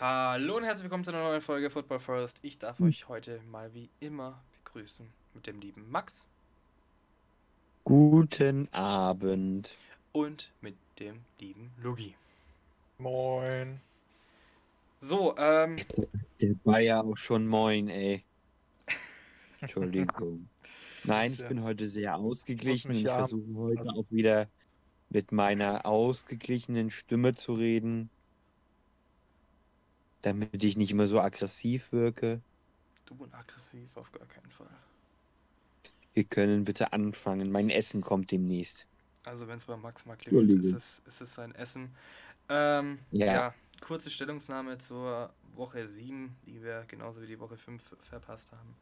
Hallo und herzlich willkommen zu einer neuen Folge Football First. Ich darf Hm. euch heute mal wie immer begrüßen mit dem lieben Max Guten Abend. und mit dem lieben Lugi. Moin. So, ähm, Der war ja auch schon moin, ey. Entschuldigung. Nein, ich Ja. bin heute sehr ausgeglichen und ich ja versuche heute anpassen. auch wieder mit meiner ausgeglichenen Stimme zu reden. Damit ich nicht immer so aggressiv wirke. du und aggressiv auf gar keinen Fall. Wir können bitte anfangen. Mein Essen kommt demnächst. Also wenn es bei Max mal klingelt, ist es, ist es sein Essen. Ähm, Ja. ja. kurze Stellungnahme zur Woche 7, die wir genauso wie die Woche 5 verpasst haben.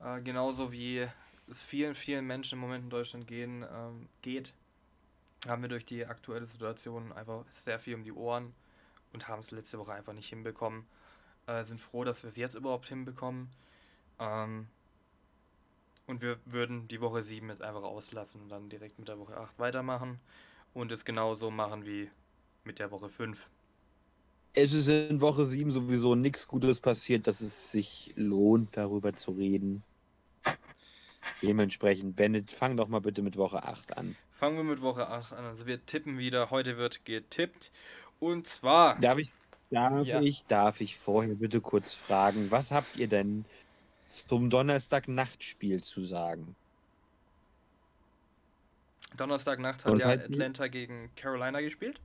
Äh, genauso wie es vielen, vielen Menschen im Moment in Deutschland gehen, ähm, geht, haben wir durch die aktuelle Situation einfach sehr viel um die Ohren und haben es letzte Woche einfach nicht hinbekommen. Äh, sind froh, dass wir es jetzt überhaupt hinbekommen. Ähm, und wir würden die Woche 7 jetzt einfach auslassen und dann direkt mit der Woche 8 weitermachen und es genauso machen wie mit der Woche 5. Es ist in Woche 7 sowieso nichts Gutes passiert, dass es sich lohnt, darüber zu reden. Dementsprechend, Bennett, fang doch mal bitte mit Woche 8 an. Fangen wir mit Woche 8 an. Also wir tippen wieder. Heute wird getippt. Und zwar. Darf ich, darf Ja. ich, darf ich vorher bitte kurz fragen, was habt ihr denn zum Donnerstag-Nachtspiel zu sagen? Donnerstagnacht hat Und ja Atlanta gegen Carolina gespielt.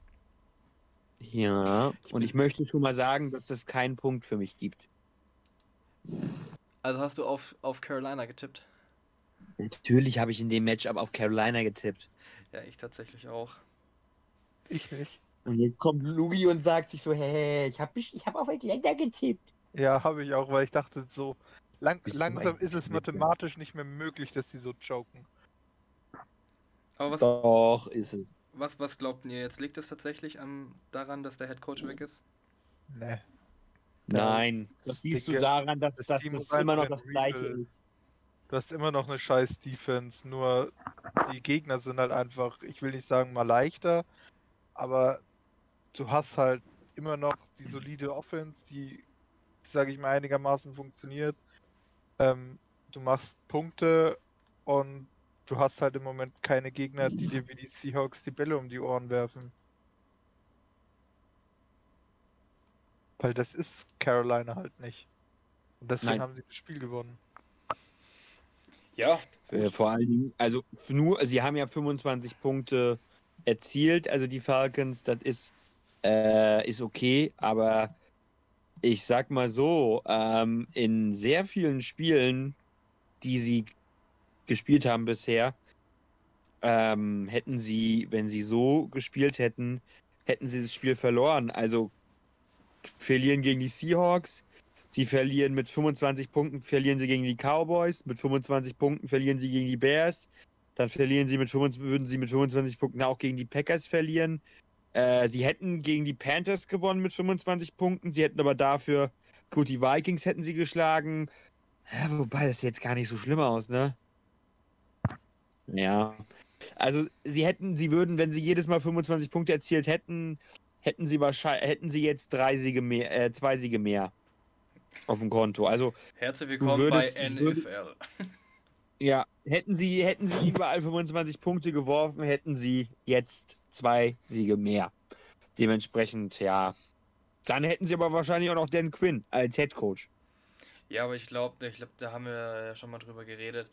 Ja, Ich und ich möchte schon mal sagen, dass es keinen Punkt für mich gibt. Also hast du auf, auf Carolina getippt? Natürlich habe ich in dem Matchup auf Carolina getippt. Ja, ich tatsächlich auch. Ich nicht. Und jetzt kommt Lugi und sagt sich so, hey, ich habe ich hab auf Atlanta getippt. Ja, habe ich auch, weil ich dachte so, lang, langsam ein ist es Knicker? mathematisch nicht mehr möglich, dass die so joken. Aber was, Doch, ist es. was, was glaubt ihr jetzt? Liegt es tatsächlich an, daran, dass der Head Coach weg ist? Ne. Nein, das das siehst du daran, dass das das, Team das ist immer noch das ein gleiche ist. Du hast immer noch eine scheiß Defense, nur die Gegner sind halt einfach, ich will nicht sagen mal leichter, aber du hast halt immer noch die solide Offense, die, sage ich mal, einigermaßen funktioniert. Ähm, du machst Punkte und du hast halt im Moment keine Gegner, die dir wie die Seahawks die Bälle um die Ohren werfen. Weil das ist Carolina halt nicht. Und deswegen Nein. haben sie das Spiel gewonnen. Ja. Äh, vor allen Dingen, also nur, sie haben ja 25 Punkte erzielt, also die Falcons, das ist, äh, ist okay, aber ich sag mal so, ähm, in sehr vielen Spielen, die sie gespielt haben bisher, ähm, hätten sie, wenn sie so gespielt hätten, hätten sie das Spiel verloren. Also verlieren gegen die Seahawks, Sie verlieren mit 25 Punkten, verlieren sie gegen die Cowboys, mit 25 Punkten verlieren sie gegen die Bears, dann verlieren sie mit 25, würden sie mit 25 Punkten auch gegen die Packers verlieren. Äh, sie hätten gegen die Panthers gewonnen mit 25 Punkten, sie hätten aber dafür, gut, die Vikings hätten sie geschlagen, ja, wobei das jetzt gar nicht so schlimm aus, ne? Ja. Also sie hätten, sie würden, wenn sie jedes Mal 25 Punkte erzielt hätten, hätten sie wahrscheinlich, hätten sie jetzt drei Siege mehr, äh, zwei Siege mehr auf dem Konto. Also Herzlich willkommen würdest- bei NFL. ja, hätten sie, hätten sie überall 25 Punkte geworfen, hätten sie jetzt zwei Siege mehr. Dementsprechend, ja. Dann hätten sie aber wahrscheinlich auch noch Dan Quinn als Head Coach. Ja, aber ich glaube, ich glaub, da haben wir ja schon mal drüber geredet.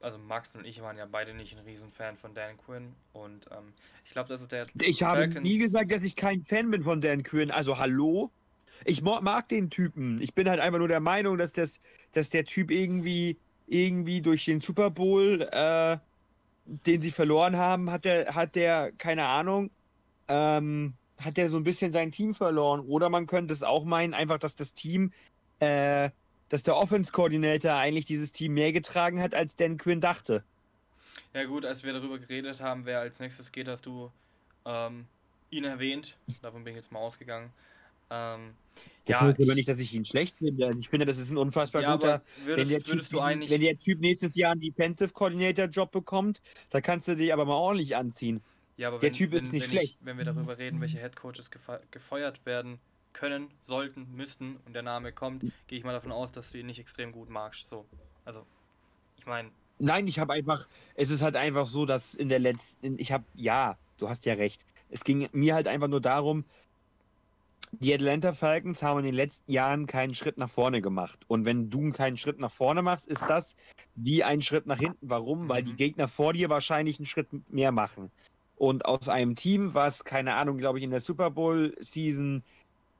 Also Max und ich waren ja beide nicht ein Riesenfan von Dan Quinn. Und ähm, ich glaube, das ist der Ich habe nie gesagt, dass ich kein Fan bin von Dan Quinn. Also hallo? Ich mag den Typen. Ich bin halt einfach nur der Meinung, dass, das, dass der Typ irgendwie, irgendwie durch den Super Bowl, äh, den sie verloren haben, hat der, hat der, keine Ahnung, ähm, hat der so ein bisschen sein Team verloren. Oder man könnte es auch meinen, einfach, dass das Team, äh, dass der Offense-Coordinator eigentlich dieses Team mehr getragen hat, als Dan Quinn dachte. Ja gut, als wir darüber geredet haben, wer als nächstes geht, hast du ähm, ihn erwähnt. Davon bin ich jetzt mal ausgegangen. Ähm, Das ja, heißt aber ich- nicht, dass ich ihn schlecht finde. Also Ich finde, das ist ein unfassbar ja, guter aber wenn würdest, der, typ, würdest du eigentlich... wenn der Typ nächstes Jahr einen Defensive Coordinator Job bekommt, da kannst du dich aber mal ordentlich anziehen. ja, aber der wenn, Typ wenn, ist nicht wenn schlecht. Ich, wenn wir darüber reden, welche Headcoaches gefe gefeuert werden können, sollten, müssten und der Name kommt, gehe ich mal davon aus, dass du ihn nicht extrem gut magst. So, also, ich meine, Nein, ich habe einfach, es ist halt einfach so, dass in der letzten, ich habe, ja, du hast ja recht. Es ging mir halt einfach nur darum, die Atlanta Falcons haben in den letzten Jahren keinen Schritt nach vorne gemacht. Und wenn du keinen Schritt nach vorne machst, ist das wie ein Schritt nach hinten. Warum? Weil die Mhm. Gegner vor dir wahrscheinlich einen Schritt mehr machen. Und aus einem Team, was, keine Ahnung, glaube ich, in der Super Bowl-Season,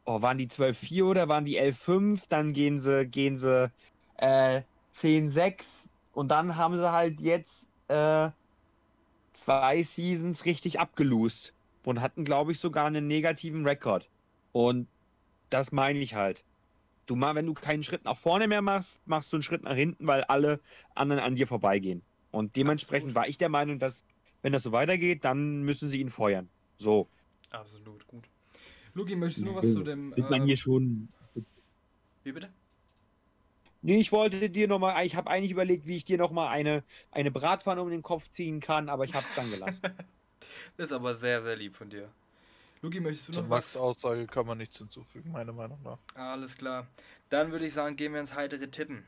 oh, waren die 12-4 oder waren die 11-5? Dann gehen sie, gehen sie äh, 10-6 und dann haben sie halt jetzt äh, zwei Seasons richtig abgelost und hatten, glaube ich, sogar einen negativen Rekord. Und das meine ich halt. Du mal, wenn du keinen Schritt nach vorne mehr machst, machst du einen Schritt nach hinten, weil alle anderen an dir vorbeigehen. Und dementsprechend Absolut. war ich der Meinung, dass, wenn das so weitergeht, dann müssen sie ihn feuern. So. absolut gut. Luki, möchtest du noch was zu dem. Sieht man ähm, hier schon. wie bitte? Nee, ich wollte dir nochmal, ich habe eigentlich überlegt, wie ich dir nochmal eine, eine Bratpfanne um den Kopf ziehen kann, aber ich habe es dann gelassen. Das ist aber sehr, sehr lieb von dir. Luki, möchtest du Zur noch was? Max-Aussage kann man nichts hinzufügen, meiner Meinung nach. Alles klar. Dann würde ich sagen, gehen wir ins heitere Tippen.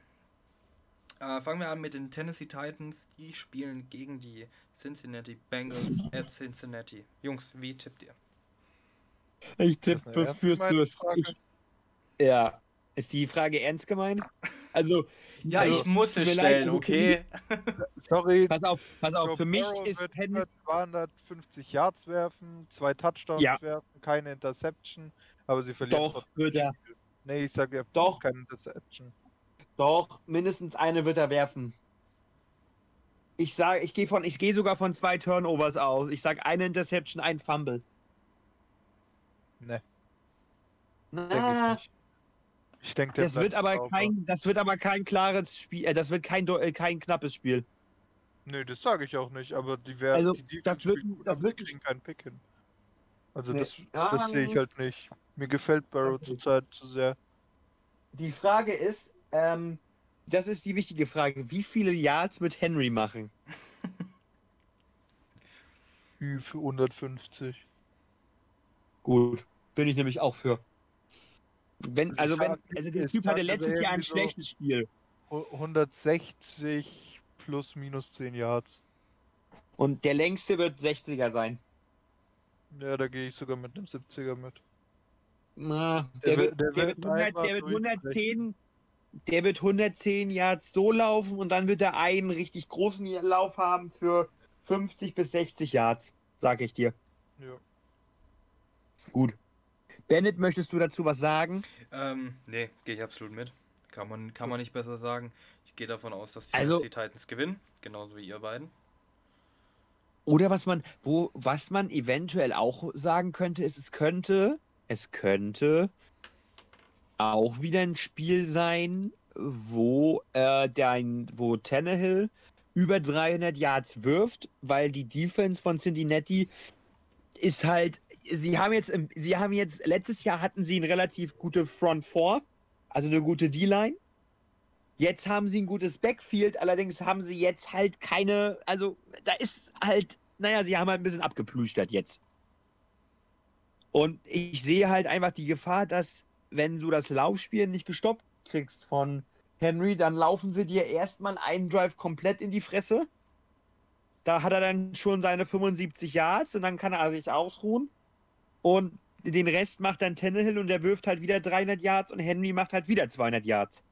Äh, fangen wir an mit den Tennessee Titans. Die spielen gegen die Cincinnati Bengals at Cincinnati. Jungs, wie tippt ihr? Ich tippe. Frage? Ich, ja. Ist die Frage ernst gemeint? Also, Ja, also, ich muss es stellen, okay? Sorry, pass auf, pass auf, Joe für mich Burrow ist Tennis. 250 Yards werfen, zwei Touchdowns Ja. werfen, keine Interception, aber sie verlieren Doch, wird er. Nee, ich sage ja Doch. keine Interception. Doch, mindestens eine wird er werfen. Ich sage, ich gehe von, ich gehe sogar von zwei Turnovers aus. Ich sage eine Interception, ein Fumble. Ne, denke Na, ich denke, das wird aber sauber. kein, das wird aber kein klares Spiel, äh, das wird kein, äh, kein knappes Spiel. Nö, das sage ich auch nicht, aber die werden Also, die das wird- gut, das wird- kriegen keinen Pick hin. Also Nee. das, das sehe ich halt nicht. Mir gefällt Barrow Okay. zurzeit zu sehr. Die Frage ist, ähm, das ist die wichtige Frage, wie viele Yards wird Henry machen? Ü für 150. Gut, bin ich nämlich auch für. Wenn, also wenn, also der Typ hatte sag, letztes also Jahr ein schlechtes Spiel. Hu- 160 plus minus 10 Yards. Und der längste wird 60er sein. Ja, da gehe ich sogar mit einem 70er mit. Na, Der der, wird- der der, wird wird 100, einfach der wird durchbrechen. 110, der wird 110 Yards so laufen und dann wird er einen richtig großen Lauf haben für 50 bis 60 Yards, sag ich dir. Ja. Gut. Bennett, möchtest du dazu was sagen? Ähm, nee, gehe ich absolut mit. Kann man, kann man nicht besser sagen. Ich gehe davon aus, dass die Also- Tennessee Titans gewinnen. Genauso wie ihr beiden. Oder was man, wo, was man eventuell auch sagen könnte, ist, es könnte, es könnte auch wieder ein Spiel sein, wo äh, dein, wo Tannehill über 300 Yards wirft, weil die Defense von Cincinnati ist halt, sie haben jetzt, sie haben jetzt, letztes Jahr hatten sie eine relativ gute Front Four, also eine gute D-Line. Jetzt haben sie ein gutes Backfield, allerdings haben sie jetzt halt keine, also da ist halt, naja, sie haben halt ein bisschen abgeplüstert jetzt. Und ich sehe halt einfach die Gefahr, dass wenn du das Laufspiel nicht gestoppt kriegst von Henry, dann laufen sie dir erstmal einen Drive komplett in die Fresse. Da hat er dann schon seine 75 Yards und dann kann er sich ausruhen. Und den Rest macht dann Tannehill und der wirft halt wieder 300 Yards und Henry macht halt wieder 200 Yards.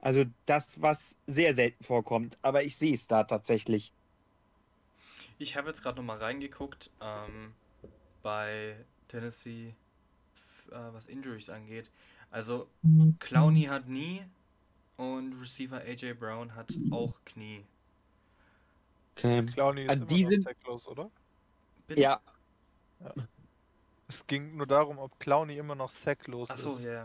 Also das, was sehr selten vorkommt. Aber ich sehe es da tatsächlich. Ich habe jetzt gerade nochmal reingeguckt ähm, bei Tennessee, äh, was Injuries angeht. Also Clowney hat nie und Receiver AJ Brown hat auch Knie. Okay. Clowny ist An immer die noch sind- sacklos, oder? Bitte? Ja, Es ging nur darum, ob Clowny immer noch sacklos Achso, ist. ja. ja.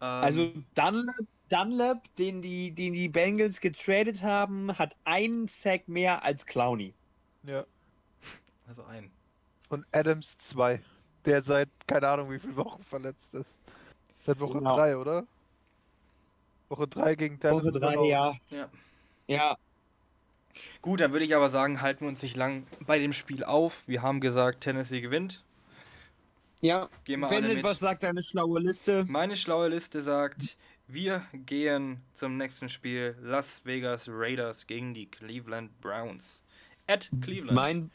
Ähm, Also Dunlap, Dunlap den, die, den die Bengals getradet haben, hat einen Sack mehr als Clowney. Ja. also ein. Und Adams 2, der seit keine Ahnung wie viele Wochen verletzt ist. Seit Woche Genau. 3, oder? Woche 3 gegen Dallas. Woche drei, ja. Ja. Ja, Gut, dann würde ich aber sagen, halten wir uns nicht lang bei dem Spiel auf. Wir haben gesagt, Tennessee gewinnt. Ja, Gehen wir alle Bennett, mit. was sagt deine schlaue Liste? Meine schlaue Liste sagt, wir gehen zum nächsten Spiel Las Vegas Raiders gegen die Cleveland Browns. At Cleveland. Mein.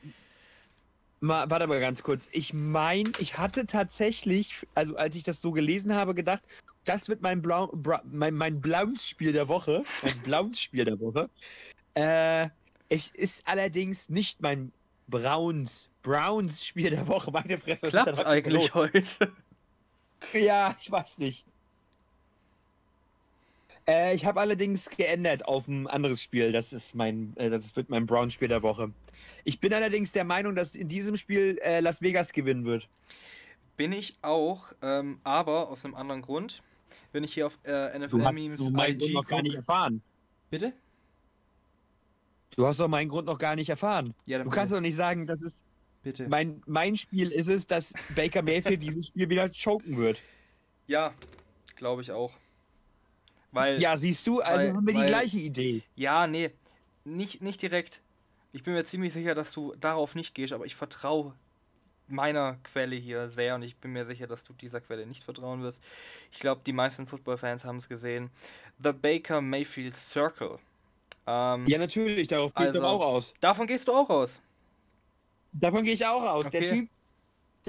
Ma, warte mal ganz kurz. Ich meine, ich hatte tatsächlich, also als ich das so gelesen habe, gedacht, das wird mein, Blau, Bra, mein, mein Browns-Spiel der Woche. Mein Browns-Spiel der Woche. Äh, es ist allerdings nicht mein Browns, Browns-Spiel der Woche. Meine Fresse. heute eigentlich los? heute? Ja, ich weiß nicht. Äh, ich habe allerdings geändert auf ein anderes Spiel. Das ist mein, äh, das wird mein Brown-Spiel der Woche. Ich bin allerdings der Meinung, dass in diesem Spiel äh, Las Vegas gewinnen wird. Bin ich auch, ähm, aber aus einem anderen Grund. Wenn ich hier auf äh, NFL-Memes meinen Grund IG noch gar nicht erfahren. Bitte? Du hast doch meinen Grund noch gar nicht erfahren. Ja, Du kannst doch nicht sagen, dass es bitte. mein, mein Spiel ist es, dass Baker Mayfield dieses Spiel wieder choken wird. Ja, glaube ich auch. Weil, Ja, siehst du, also weil- haben wir die weil- gleiche Idee. ja, nee, nicht, nicht direkt. Ich bin mir ziemlich sicher, dass du darauf nicht gehst, aber ich vertraue meiner Quelle hier sehr und ich bin mir sicher, dass du dieser Quelle nicht vertrauen wirst. Ich glaube, die meisten Football-Fans haben es gesehen. The Baker Mayfield Circle. Ähm, Ja, natürlich, darauf geht Also- doch auch aus. Davon gehst du auch raus. Davon gehe ich auch aus. Der Okay. Typ,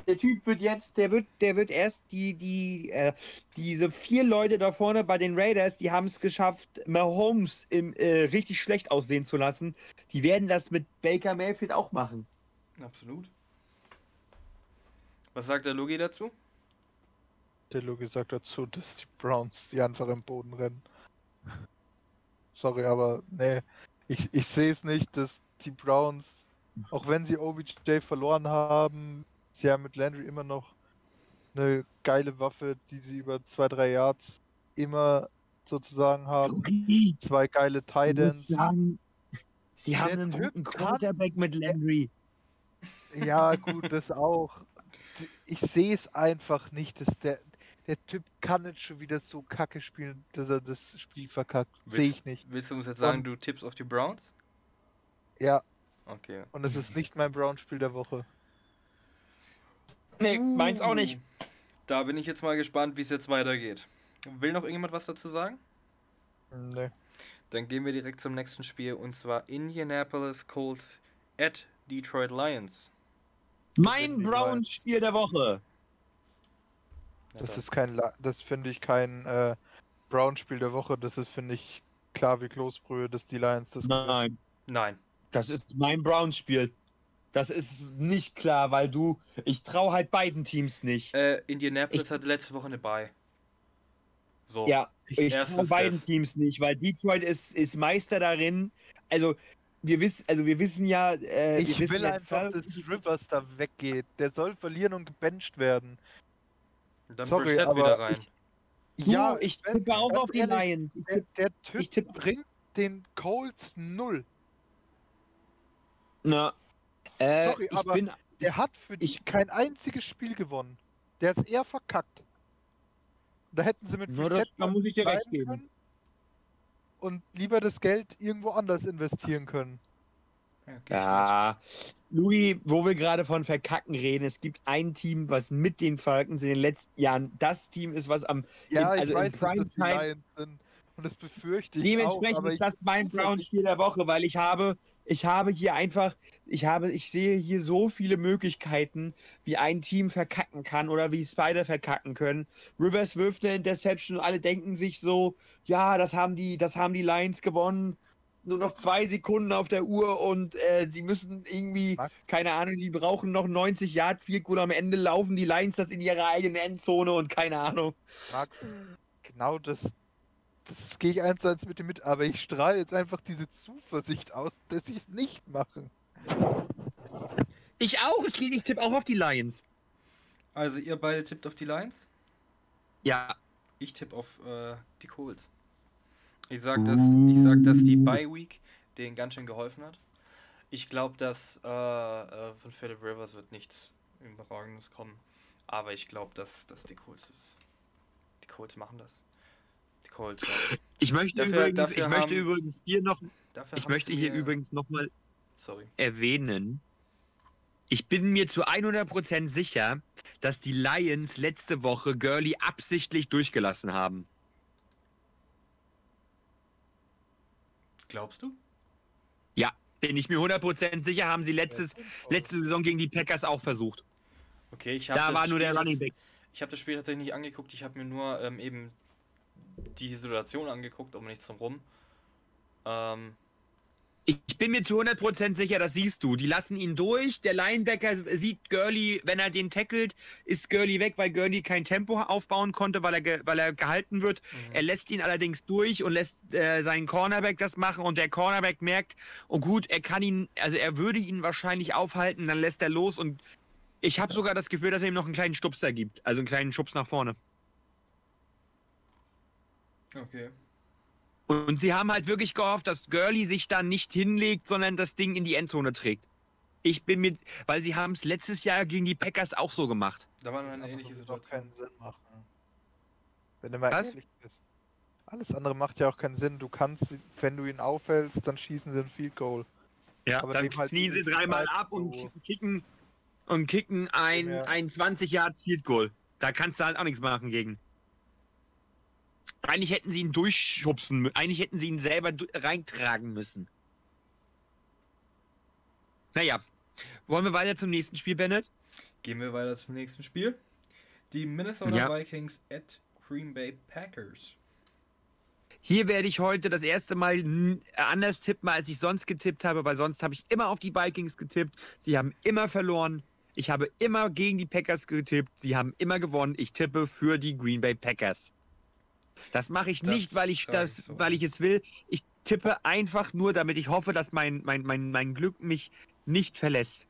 der Typ wird jetzt, der wird, der wird erst die, die, äh, diese vier Leute da vorne bei den Raiders, die haben es geschafft, Mahomes im, äh, richtig schlecht aussehen zu lassen. Die werden das mit Baker Mayfield auch machen. Absolut. Was sagt der Logi dazu? Der Logi sagt dazu, dass die Browns die einfach im Boden rennen. Sorry, aber nee, ich, ich sehe es nicht, dass die Browns, auch wenn sie OBJ verloren haben, sie haben mit Landry immer noch eine geile Waffe, die sie über zwei, drei Yards immer sozusagen haben. Okay, Zwei geile ich muss Titans. sagen, sie haben einen Typ guten Quarterback mit Landry. Ja, gut, das auch. Ich sehe es einfach nicht, dass der, der Typ kann nicht schon wieder so kacke spielen, dass er das Spiel verkackt. Sehe ich nicht. Willst du uns jetzt sagen, Und- du tippst auf die Browns? Ja, Okay. und es ist nicht mein Brown-Spiel der Woche. Nee, meins auch nicht. Uh, Da bin ich jetzt mal gespannt, wie es jetzt weitergeht. Will noch irgendjemand was dazu sagen? Nee. Dann gehen wir direkt zum nächsten Spiel und zwar Indianapolis Colts at Detroit Lions. Mein die Browns-Spiel der Woche. Das da- ist kein, La- das finde ich kein äh, Brown-Spiel der Woche. Das ist, finde ich, klar wie Kloßbrühe, dass die Lions das gewinnen. Nein. Nein. Das ist mein Browns-Spiel. Das ist nicht klar, weil du. Ich traue halt beiden Teams nicht. Äh, Indianapolis Ich- hatte letzte Woche eine Bye. So. Ja, ich traue beiden das. Teams nicht, weil Detroit ist, ist Meister darin. Also, wir wissen, also wir wissen ja, äh, Ich wir wissen will ja, einfach, dass Rivers da weggeht. Der soll verlieren und gebencht werden. Dann sorry, Brissett aber wieder rein. Du, ja, ich tippe auch auf die ehrlich, Lions. Ich Der, tippe, der Typ ich tippe- bringt den Colts null. Na, äh, Sorry, ich aber bin, Der hat für dich ich- kein einziges Spiel gewonnen. Der ist eher verkackt. Da hätten sie mit Na, das- da muss ich dir recht geben. können Und lieber das Geld irgendwo anders investieren können. Mit. Ja, Louis, wo wir gerade von Verkacken reden, es gibt ein Team, was mit den Falcons in den letzten Jahren das Team ist, was am Ja, Im- ich also im weiß, dass das die Primetime- Lions sind. Und das befürchte ich Dementsprechend auch. Aber ist ich, das mein Brown-Spiel der Woche, weil ich habe, ich habe hier einfach, ich habe, ich sehe hier so viele Möglichkeiten, wie ein Team verkacken kann oder wie beide verkacken können. Rivers wirft eine Interception und alle denken sich so, ja, das haben die, das haben die Lions gewonnen. Nur noch zwei Sekunden auf der Uhr und äh, sie müssen irgendwie, Max? keine Ahnung, die brauchen noch 90 Yard, viel gut am Ende laufen die Lions das in ihre eigene Endzone und keine Ahnung. Max, genau das, das gehe ich eins zu eins mit dir mit. Aber ich strahle jetzt einfach diese Zuversicht aus, dass sie es nicht machen. Ich auch, ich, ich tippe auch auf die Lions. Also ihr beide tippt auf die Lions? Ja, Ich tippe auf äh, die Colts. Ich sag, dass, ich sag, dass die Bye Week denen ganz schön geholfen hat. Ich glaube, dass äh, äh, von Philip Rivers wird nichts Überragendes kommen. Aber ich glaube, dass, dass die Colts das, die Colts machen das. Colts. Ja. Ich möchte Dafür- übrigens, dafür ich möchte haben- übrigens hier noch, ich möchte hier mir- übrigens nochmal erwähnen, Ich bin mir zu 100% sicher, dass die Lions letzte Woche Gurley absichtlich durchgelassen haben. Glaubst du? Ja, bin ich mir 100% sicher, haben sie letztes, letzte Saison gegen die Packers auch versucht. Okay, ich habe Da das war nur der Spiel Running jetzt- Back. Ich habe das Spiel tatsächlich nicht angeguckt, ich habe mir nur ähm, eben die Situation angeguckt, um nichts drum rum. Ähm, Ich bin mir zu 100% sicher, das siehst du. Die lassen ihn durch. Der Linebacker sieht Gurley, wenn er den tackelt, ist Gurley weg, weil Gurley kein Tempo aufbauen konnte, weil er, weil er gehalten wird. mhm. Er lässt ihn allerdings durch und lässt äh, seinen Cornerback das machen und der Cornerback merkt, oh gut, er kann ihn, also er würde ihn wahrscheinlich aufhalten, dann lässt er los und ich habe sogar das Gefühl, dass er ihm noch einen kleinen Stupser gibt, also einen kleinen Schubs nach vorne. Okay. Und sie haben halt wirklich gehofft, dass Gurley sich da nicht hinlegt, sondern das Ding in die Endzone trägt. Ich bin mit, weil sie haben es letztes Jahr gegen die Packers auch so gemacht. Da war eine ähnliche Situation. keinen Sinn machen. Wenn du mal Was? ehrlich bist. Alles andere macht ja auch keinen Sinn. Du kannst, wenn du ihn aufhältst, dann schießen sie ein Field Goal. Ja, Aber dann halt knien sie dreimal ab und kicken und kicken ein, Ja. ein 20 Yards Field Goal. Da kannst du halt auch nichts machen gegen. Eigentlich hätten sie ihn durchschubsen, eigentlich hätten sie ihn selber reintragen müssen. Naja, wollen wir weiter zum nächsten Spiel, Bennett? Gehen wir weiter zum nächsten Spiel. Die Minnesota Ja. Vikings at Green Bay Packers. Hier werde ich heute das erste Mal n- anders tippen, als ich sonst getippt habe, weil sonst habe ich immer auf die Vikings getippt. Sie haben immer verloren. Ich habe immer gegen die Packers getippt. Sie haben immer gewonnen. Ich tippe für die Green Bay Packers. Das mache ich Das nicht, weil ich das, so. weil ich es will. Ich tippe einfach nur, damit ich hoffe, dass mein, mein, mein, mein Glück mich nicht verlässt.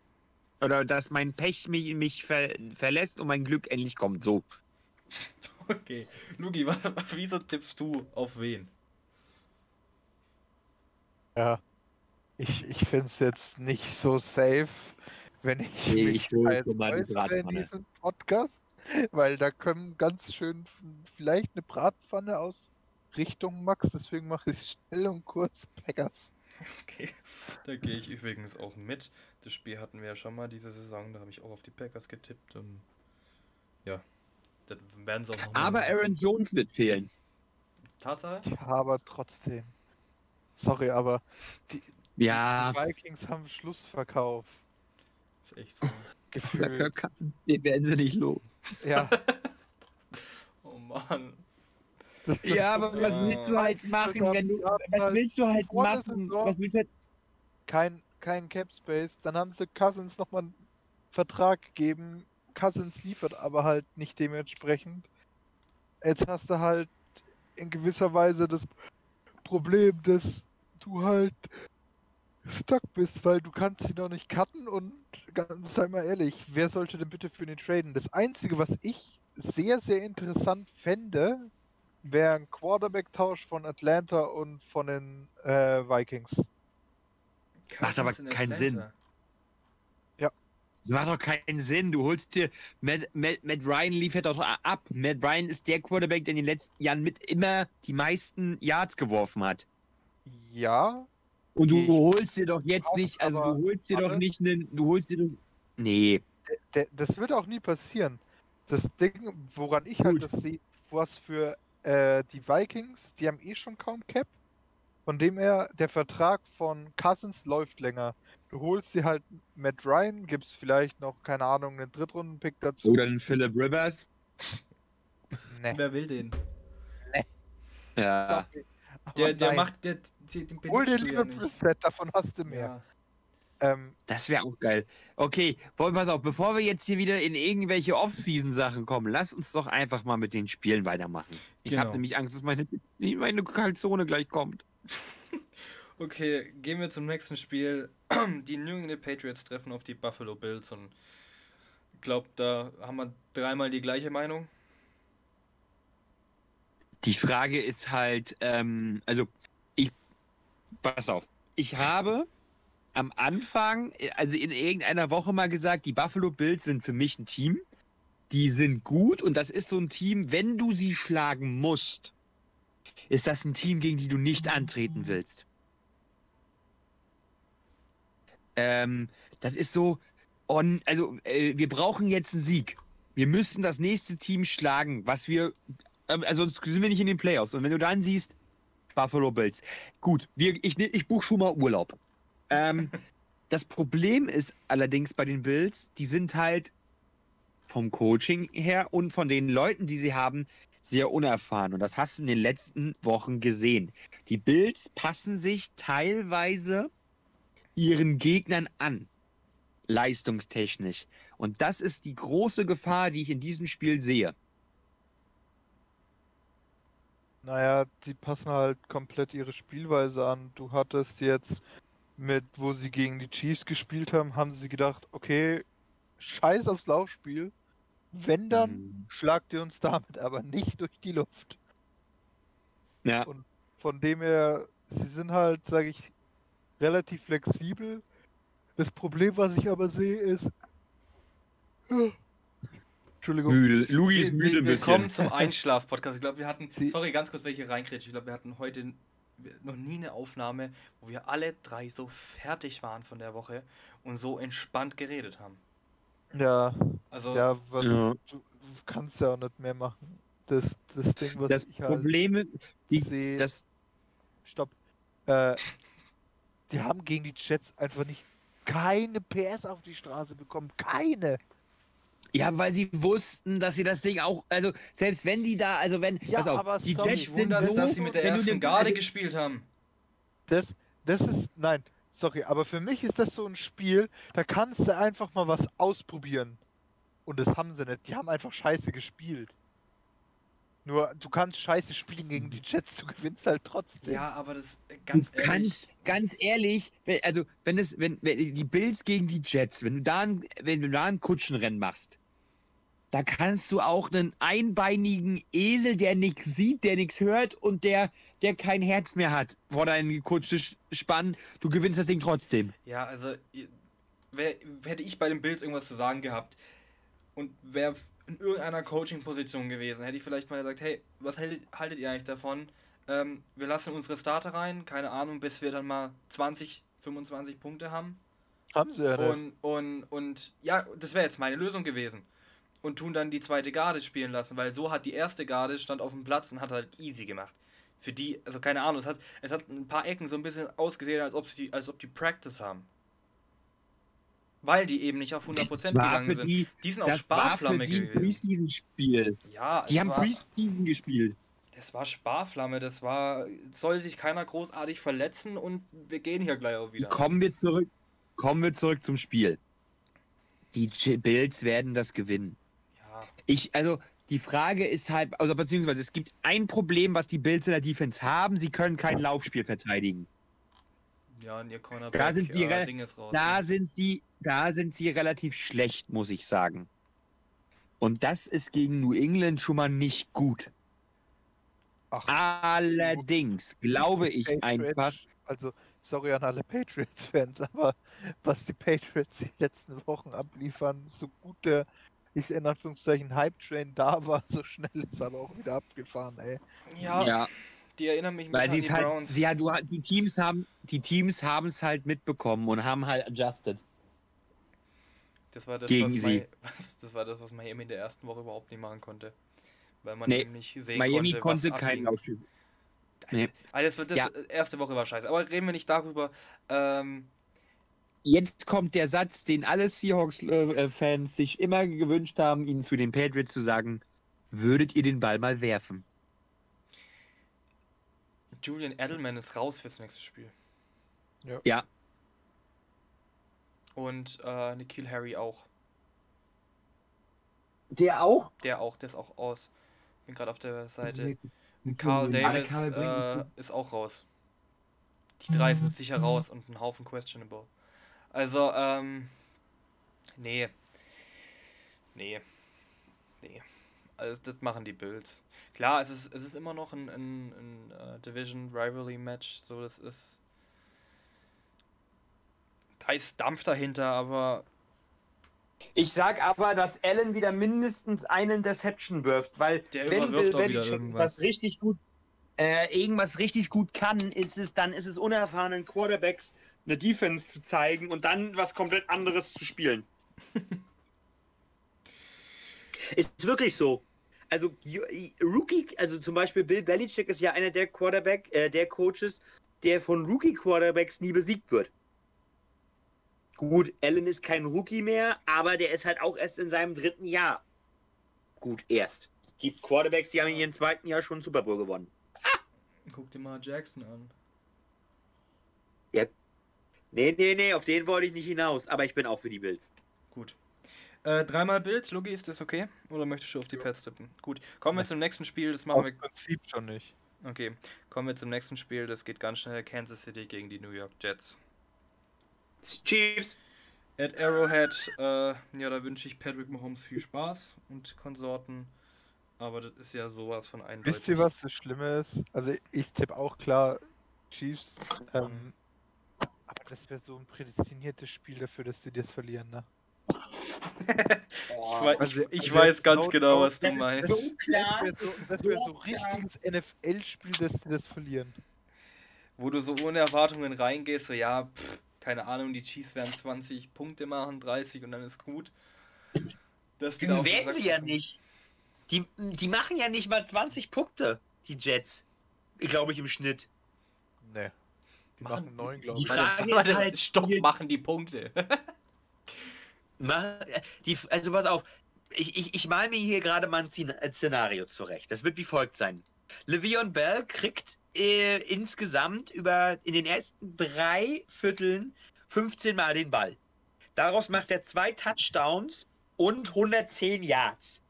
Oder dass mein Pech mich, mich ver, verlässt und mein Glück endlich kommt. So. Okay. Lugi, wieso tippst du auf wen? Ja. Ich, ich finde es jetzt nicht so safe, wenn ich Nee, mich ich will als in diesem Podcast, weil da kommen ganz schön vielleicht eine Bratpfanne aus Richtung Max, deswegen mache ich schnell und kurz Packers. Okay. Da gehe ich übrigens auch mit. Das Spiel hatten wir ja schon mal diese Saison. Da habe ich auch auf die Packers getippt. Und ja, das werden sie auch noch Aber machen. Aaron Jones wird fehlen. Tatsache? Ja, aber trotzdem. Sorry, aber die, Ja. die Vikings haben Schlussverkauf. Ist echt so. Dieser Gefühlt. Kirk Cousins, den werden sie nicht los. Ja, Oh Mann. das, das Ja, aber was willst du halt machen, wenn du, was willst du halt machen? Was willst du halt, kein, kein Cap Space. Dann haben sie Cousins nochmal einen Vertrag gegeben. Cousins liefert aber halt nicht dementsprechend. Jetzt hast du halt in gewisser Weise das Problem, dass du halt stuck bist, weil du kannst sie noch nicht cutten und ganz sei mal ehrlich, wer sollte denn bitte für den traden? Das Einzige, was ich sehr, sehr interessant fände, wäre ein Quarterback-Tausch von Atlanta und von den äh, Vikings. Macht aber keinen Atlanta. Sinn. das macht doch keinen Sinn. Du holst dir, Matt, Matt, Matt Ryan liefert doch ab. Matt Ryan ist der Quarterback, der in den letzten Jahren mit immer die meisten Yards geworfen hat. Ja, Und du holst dir doch jetzt Auch, nicht, also du holst dir doch nicht einen, du holst dir doch, nee. das wird auch nie passieren. Das Ding, woran ich halt Gut. das sehe, was für äh, die Vikings, die haben eh schon kaum Cap. Von dem her, der Vertrag von Cousins läuft länger. Du holst dir halt Matt Ryan, gibst vielleicht noch, keine Ahnung, einen Drittrunden-Pick dazu. Oder einen Philip Rivers. Nee. Wer will den? Ja. Sorry. Der, der macht, der, der, den Hol dir du lieber. Brissett, davon hast du mehr. Ja. Ähm, Das wäre auch geil. Okay, wollen pass auf, bevor wir jetzt hier wieder in irgendwelche Off-Season-Sachen kommen, lass uns doch einfach mal mit den Spielen weitermachen. Ich habe Genau. nämlich Angst, dass meine, meine Kalzone gleich kommt. Okay, gehen wir zum nächsten Spiel. Die New England Patriots treffen auf die Buffalo Bills und ich glaube, da haben wir dreimal die gleiche Meinung. Die Frage ist halt, ähm, also ich, pass auf, ich habe am Anfang, also in irgendeiner Woche mal gesagt, die Buffalo Bills sind für mich ein Team. Die sind gut und das ist so ein Team, wenn du sie schlagen musst, ist das ein Team, gegen die du nicht antreten willst. Ähm, das ist so, Und also, äh, wir brauchen jetzt einen Sieg. Wir müssen das nächste Team schlagen, was wir. Ähm, also sonst sind wir nicht in den Playoffs. Und wenn du dann siehst, Buffalo Bills. Gut, wir, ich, ne- ich buche schon mal Urlaub. Ähm, das Problem ist allerdings bei den Bills, die sind halt vom Coaching her und von den Leuten, die sie haben, sehr unerfahren. Und das hast du in den letzten Wochen gesehen. Die Bills passen sich teilweise ihren Gegnern an, leistungstechnisch. Und das ist die große Gefahr, die ich in diesem Spiel sehe. Naja, die passen halt komplett ihre Spielweise an. Du hattest jetzt mit, wo sie gegen die Chiefs gespielt haben, haben sie gedacht, okay, scheiß aufs Laufspiel. Wenn dann, Mhm. schlagt ihr uns damit aber nicht durch die Luft. Ja. Von dem her, sie sind halt, sage ich, relativ flexibel. Das Problem, was ich aber sehe, ist. Entschuldigung. Müde. Luigi ist müde wir, ein bisschen. kommen zum Einschlaf-Podcast. Ich glaube, wir hatten, Sie- sorry, ganz kurz, welche reinkrätsche. Ich glaube, wir hatten heute noch nie eine Aufnahme, wo wir alle drei so fertig waren von der Woche und so entspannt geredet haben. Ja, Also, ja, was, Ja. Du, du kannst ja auch nicht mehr machen. Das, das Ding, was Das ich halt Problem, die, sehe. das, Stopp. Äh, die haben gegen die Jets einfach nicht keine PS auf die Straße bekommen. Keine. Ja, weil sie wussten, dass sie das Ding auch, also selbst wenn die da, also wenn, Ja, pass auf, aber die Jets sind wundert es, so, dass sie mit der ersten den- Garde also, gespielt haben. Das, das ist. Nein, sorry, aber für mich ist das so ein Spiel, da kannst du einfach mal was ausprobieren. Und das haben sie nicht. Die haben einfach scheiße gespielt. Nur, du kannst scheiße spielen gegen die Jets, du gewinnst halt trotzdem. Ja, aber das, äh, ganz du ehrlich, kannst, ganz ehrlich, wenn, also wenn es, wenn, wenn die Bills gegen die Jets, wenn du da ein, wenn du da ein Kutschenrennen machst, da kannst du auch einen einbeinigen Esel, der nichts sieht, der nichts hört und der, der kein Herz mehr hat, vor deinen Kutsche sch- spannen, du gewinnst das Ding trotzdem. Ja, also wär, hätte ich bei den Bills irgendwas zu sagen gehabt und wäre in irgendeiner Coaching-Position gewesen, hätte ich vielleicht mal gesagt, hey, was haltet, haltet ihr eigentlich davon? Ähm, wir lassen unsere Starter rein, keine Ahnung, bis wir dann mal 20, 25 Punkte haben. Haben sie ja nicht. Und, und, und ja, das wäre jetzt meine Lösung gewesen. Und tun dann die zweite Garde spielen lassen, weil so hat die erste Garde stand auf dem Platz und hat halt easy gemacht. Für die, also keine Ahnung, es hat, es hat ein paar Ecken so ein bisschen ausgesehen, als ob, sie, als ob die Practice haben. Weil die eben nicht auf 100% Das war gegangen sind. die, Die sind auf das war für Sparflamme die gewesen. Preseason-Spiel. Ja, Die haben Preseason gespielt. das war Sparflamme, das war, soll sich keiner großartig verletzen und wir gehen hier gleich auch wieder. Kommen wir zurück, kommen wir zurück zum Spiel. Die Bills werden das gewinnen. Ich, also, die Frage ist halt, also beziehungsweise es gibt ein Problem, was die Bills in der Defense haben. Sie können kein Laufspiel verteidigen. ja, und ihr Cornerback, Da sind sie äh, re- Ding ist raus. Da ne? sind sie, da sind sie relativ schlecht, muss ich sagen. Und das ist gegen New England schon mal nicht gut. Ach, Allerdings glaube ich Patriots, einfach, Also, sorry an alle Patriots-Fans, aber was die Patriots die letzten Wochen abliefern, so gut der, ich in Anführungszeichen, Hype-Train da war, so schnell ist er aber auch wieder abgefahren, ey. Ja, ja, die erinnern mich ein weil an es die halt, Browns. sie, hat- du, die Teams haben, die Teams haben es halt mitbekommen und haben halt adjusted. Das war das, gegen was, sie. Was, das war das, was Miami in der ersten Woche überhaupt nicht machen konnte. Weil man Nee, eben nicht sehen Miami konnte, konnte was kein abging. Laufspiel. Nee. Also das, das Ja. erste Woche war scheiße. Aber reden wir nicht darüber. Ähm, Jetzt kommt der Satz, den alle Seahawks-Fans sich immer gewünscht haben, ihnen zu den Patriots zu sagen: Würdet ihr den Ball mal werfen? Julian Edelman ist raus fürs nächste Spiel. Ja, Und äh, Nikhil Harry auch. der auch? Der auch, der ist auch aus. Bin gerade auf der Seite. Gut. Carl Davis äh, ist auch raus. Die drei sind sicher raus und ein Haufen questionable. Also, ähm. Nee. Nee. Nee. Also, das machen die Bills. Klar, es ist, es ist immer noch ein, ein, ein äh, Division Rivalry Match. So, das ist. Da ist Dampf dahinter, aber Ich sag aber, dass Allen wieder mindestens einen Deception wirft, weil Der wenn Bill Belichick irgendwas. was richtig gut, äh, irgendwas richtig gut kann, ist es dann ist es unerfahrenen Quarterbacks eine Defense zu zeigen und dann was komplett anderes zu spielen. Ist wirklich so. Also Rookie, also zum Beispiel Bill Belichick ist ja einer der Quarterback, äh, der Coaches, der von Rookie Quarterbacks nie besiegt wird. Gut, Allen ist kein Rookie mehr, aber der ist halt auch erst in seinem dritten Jahr. Gut, erst. Die Quarterbacks, die haben in ihrem zweiten Jahr schon Super Bowl gewonnen. Guck dir mal Jackson an. Ja. Nee, nee, nee, auf den wollte ich nicht hinaus, aber ich bin auch für die Bills. Gut. Äh, dreimal Bills, Lugi, ist das okay? Oder möchtest du auf die Pads tippen? Gut, kommen wir zum nächsten Spiel, das machen Aus wir. Prinzip schon nicht. Okay, kommen wir zum nächsten Spiel, das geht ganz schnell. Kansas City gegen die New York Jets. Chiefs. At Arrowhead, äh, ja, da wünsche ich Patrick Mahomes viel Spaß und Konsorten. Aber das ist ja sowas von eindeutig. Wisst ihr, was das Schlimme ist? Also ich tippe auch klar Chiefs. Ähm, aber das wäre so ein prädestiniertes Spiel dafür, dass die das verlieren, ne? Ich, wei Also, ich, also weiß ganz genau, was du Das meinst. so klar. Das wäre so, das wär so richtiges NFL-Spiel, dass die das verlieren. Wo du so ohne Erwartungen reingehst, so ja, pff, keine Ahnung, die Chiefs werden 20 Punkte machen, 30 und dann ist gut. Dass die den Werden Sack sie ja nicht. Die, die machen ja nicht mal 20 Punkte, die Jets. Glaube ich im Schnitt. Nee. Die Machen- neun, glaube Die ich. Warte, Frage ist warte, halt, stopp, die- machen die Punkte. Ma- Die, also pass auf, ich, ich, ich mal mir hier gerade mal ein Szen- äh, Szenario zurecht. Das wird wie folgt sein. Le'Veon Bell kriegt äh, insgesamt über in den ersten drei Vierteln 15 Mal den Ball. Daraus macht er zwei Touchdowns und 110 Yards.